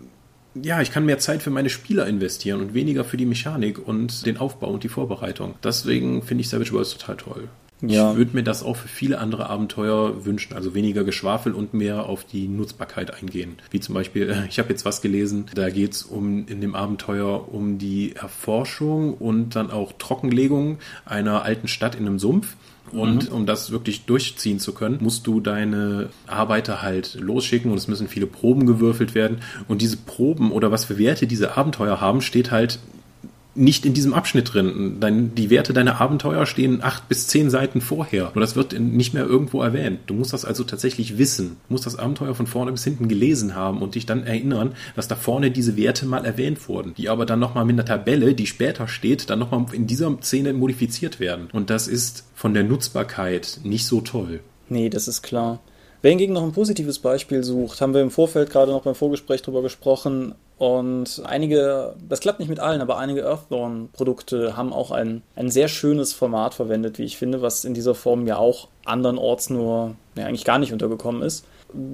ja, ich kann mehr Zeit für meine Spieler investieren und weniger für die Mechanik und den Aufbau und die Vorbereitung. Deswegen finde ich Savage Worlds total toll. Ja. Ich würde mir das auch für viele andere Abenteuer wünschen, also weniger Geschwafel und mehr auf die Nutzbarkeit eingehen. Wie zum Beispiel, äh, ich habe jetzt was gelesen, da geht es um in dem Abenteuer um die Erforschung und dann auch Trockenlegung einer alten Stadt in einem Sumpf. Und mhm. um das wirklich durchziehen zu können, musst du deine Arbeiter halt losschicken und es müssen viele Proben gewürfelt werden. Und diese Proben oder was für Werte diese Abenteuer haben, steht halt nicht in diesem Abschnitt drin. Dein, die Werte deiner Abenteuer stehen acht bis zehn Seiten vorher. Und das wird nicht mehr irgendwo erwähnt. Du musst das also tatsächlich wissen. Du musst das Abenteuer von vorne bis hinten gelesen haben und dich dann erinnern, dass da vorne diese Werte mal erwähnt wurden, die aber dann nochmal mit einer Tabelle, die später steht, dann nochmal in dieser Szene modifiziert werden. Und das ist von der Nutzbarkeit nicht so toll. Nee, das ist klar. Wer hingegen noch ein positives Beispiel sucht, haben wir im Vorfeld gerade noch beim Vorgespräch drüber gesprochen. Und einige, das klappt nicht mit allen, aber einige Earthdawn-Produkte haben auch ein, ein sehr schönes Format verwendet, wie ich finde, was in dieser Form ja auch andernorts nur ja, eigentlich gar nicht untergekommen ist.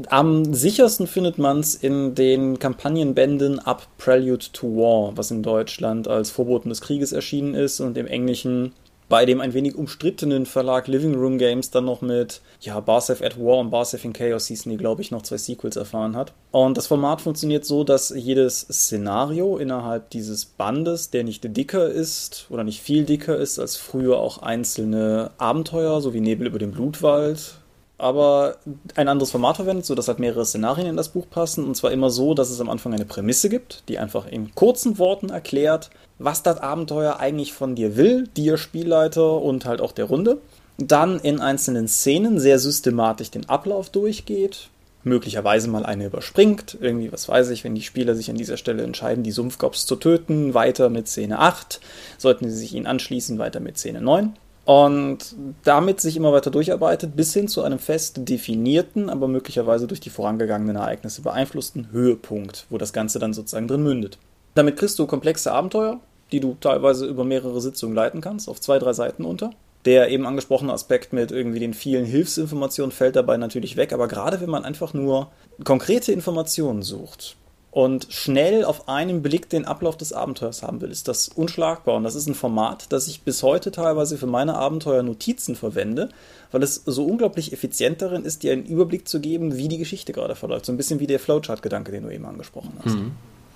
Am sichersten findet man es in den Kampagnenbänden Up Prelude to War, was in Deutschland als Vorboten des Krieges erschienen ist und im Englischen bei dem ein wenig umstrittenen Verlag Living Room Games dann noch mit ja, Barsef at War und Barsef in Chaos hießen die, glaube ich, noch zwei Sequels erfahren hat. Und das Format funktioniert so, dass jedes Szenario innerhalb dieses Bandes, der nicht dicker ist oder nicht viel dicker ist als früher auch einzelne Abenteuer, so wie Nebel über den Blutwald, aber ein anderes Format verwendet, sodass halt mehrere Szenarien in das Buch passen. Und zwar immer so, dass es am Anfang eine Prämisse gibt, die einfach in kurzen Worten erklärt, was das Abenteuer eigentlich von dir will, dir Spielleiter und halt auch der Runde. Dann in einzelnen Szenen sehr systematisch den Ablauf durchgeht, möglicherweise mal eine überspringt. Irgendwie, was weiß ich, wenn die Spieler sich an dieser Stelle entscheiden, die Sumpfgops zu töten, weiter mit Szene 8. Sollten sie sich ihnen anschließen, weiter mit Szene 9. Und damit sich immer weiter durcharbeitet, bis hin zu einem fest definierten, aber möglicherweise durch die vorangegangenen Ereignisse beeinflussten Höhepunkt, wo das Ganze dann sozusagen drin mündet. Damit kriegst du komplexe Abenteuer, die du teilweise über mehrere Sitzungen leiten kannst, auf zwei, drei Seiten unter. Der eben angesprochene Aspekt mit irgendwie den vielen Hilfsinformationen fällt dabei natürlich weg, aber gerade wenn man einfach nur konkrete Informationen sucht, und schnell auf einen Blick den Ablauf des Abenteuers haben will, ist das unschlagbar. Und das ist ein Format, das ich bis heute teilweise für meine Abenteuer Notizen verwende, weil es so unglaublich effizient darin ist, dir einen Überblick zu geben, wie die Geschichte gerade verläuft. So ein bisschen wie der Flowchart-Gedanke, den du eben angesprochen hast. Mhm.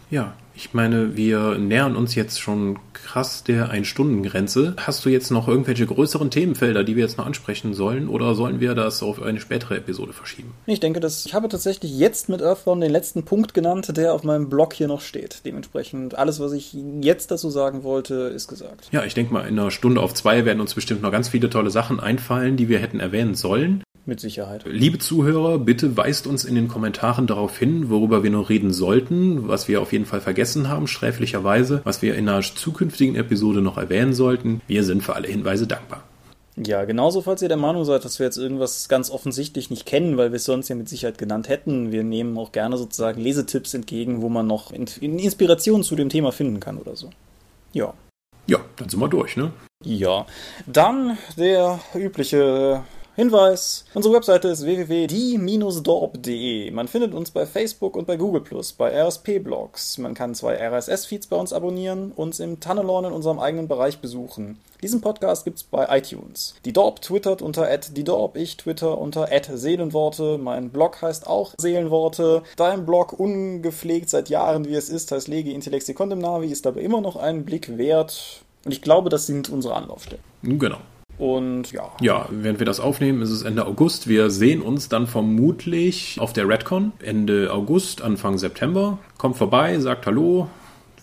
Ja, ich meine, wir nähern uns jetzt schon krass der Ein-Stunden-Grenze. Hast du jetzt noch irgendwelche größeren Themenfelder, die wir jetzt noch ansprechen sollen, oder sollen wir das auf eine spätere Episode verschieben? Ich denke, dass ich habe tatsächlich jetzt mit Earthbound den letzten Punkt genannt, der auf meinem Blog hier noch steht. Dementsprechend alles, was ich jetzt dazu sagen wollte, ist gesagt. Ja, ich denke mal, in einer Stunde auf zwei werden uns bestimmt noch ganz viele tolle Sachen einfallen, die wir hätten erwähnen sollen. Mit Sicherheit. Liebe Zuhörer, bitte weist uns in den Kommentaren darauf hin, worüber wir noch reden sollten, was wir auf jeden Fall vergessen haben, sträflicherweise, was wir in einer zukünftigen Episode noch erwähnen sollten. Wir sind für alle Hinweise dankbar. Ja, genauso, falls ihr der Meinung seid, dass wir jetzt irgendwas ganz offensichtlich nicht kennen, weil wir es sonst ja mit Sicherheit genannt hätten. Wir nehmen auch gerne sozusagen Lesetipps entgegen, wo man noch Inspiration zu dem Thema finden kann oder so. Ja. Ja, dann sind wir durch, ne? Ja. Dann der übliche Hinweis: Unsere Webseite ist www.die-dorp.de. Man findet uns bei Facebook und bei Google bei RSP-Blogs. Man kann zwei RSS-Feeds bei uns abonnieren, uns im Tunnelon in unserem eigenen Bereich besuchen. Diesen Podcast gibt's bei iTunes. Die Dorp twittert unter die Dorp, ich twitter unter Seelenworte. Mein Blog heißt auch Seelenworte. Dein Blog, ungepflegt seit Jahren wie es ist, heißt Legi Intellexi Condemnavi, ist aber immer noch einen Blick wert. Und ich glaube, das sind unsere Anlaufstellen. Genau. Und ja. Ja, während wir das aufnehmen, ist es Ende August. Wir sehen uns dann vermutlich auf der Redcon Ende August, Anfang September. Kommt vorbei, sagt Hallo.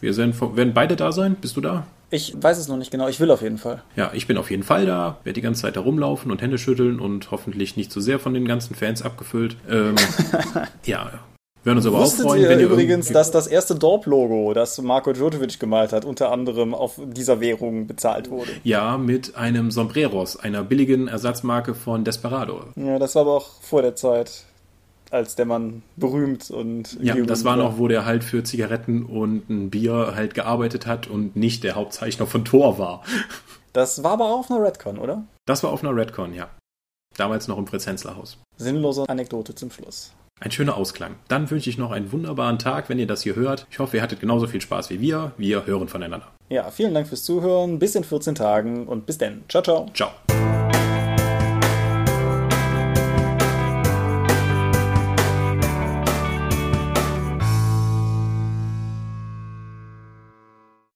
Wir werden beide da sein. Bist du da? Ich weiß es noch nicht genau. Ich will auf jeden Fall. Ja, ich bin auf jeden Fall da. Werde die ganze Zeit da rumlaufen und Hände schütteln und hoffentlich nicht zu sehr von den ganzen Fans abgefüllt. Ähm, (laughs) ja, werden uns aber auch freuen, ihr wenn ihr übrigens, dass das erste Dorp-Logo, das Marco Djokovic gemalt hat, unter anderem auf dieser Währung bezahlt wurde. Ja, mit einem Sombreros, einer billigen Ersatzmarke von Desperado. Ja, das war aber auch vor der Zeit, als der Mann berühmt und. Ja, das war noch, wo der halt für Zigaretten und ein Bier halt gearbeitet hat und nicht der Hauptzeichner von Thor war. Das war aber auch auf einer Redcon, oder? Das war auf einer Redcon, ja. Damals noch im Prezenzler Haus. Sinnlose Anekdote zum Schluss. Ein schöner Ausklang. Dann wünsche ich noch einen wunderbaren Tag, wenn ihr das hier hört. Ich hoffe, ihr hattet genauso viel Spaß wie wir. Wir hören voneinander. Ja, vielen Dank fürs Zuhören. Bis in 14 Tagen und bis dann. Ciao, ciao. Ciao.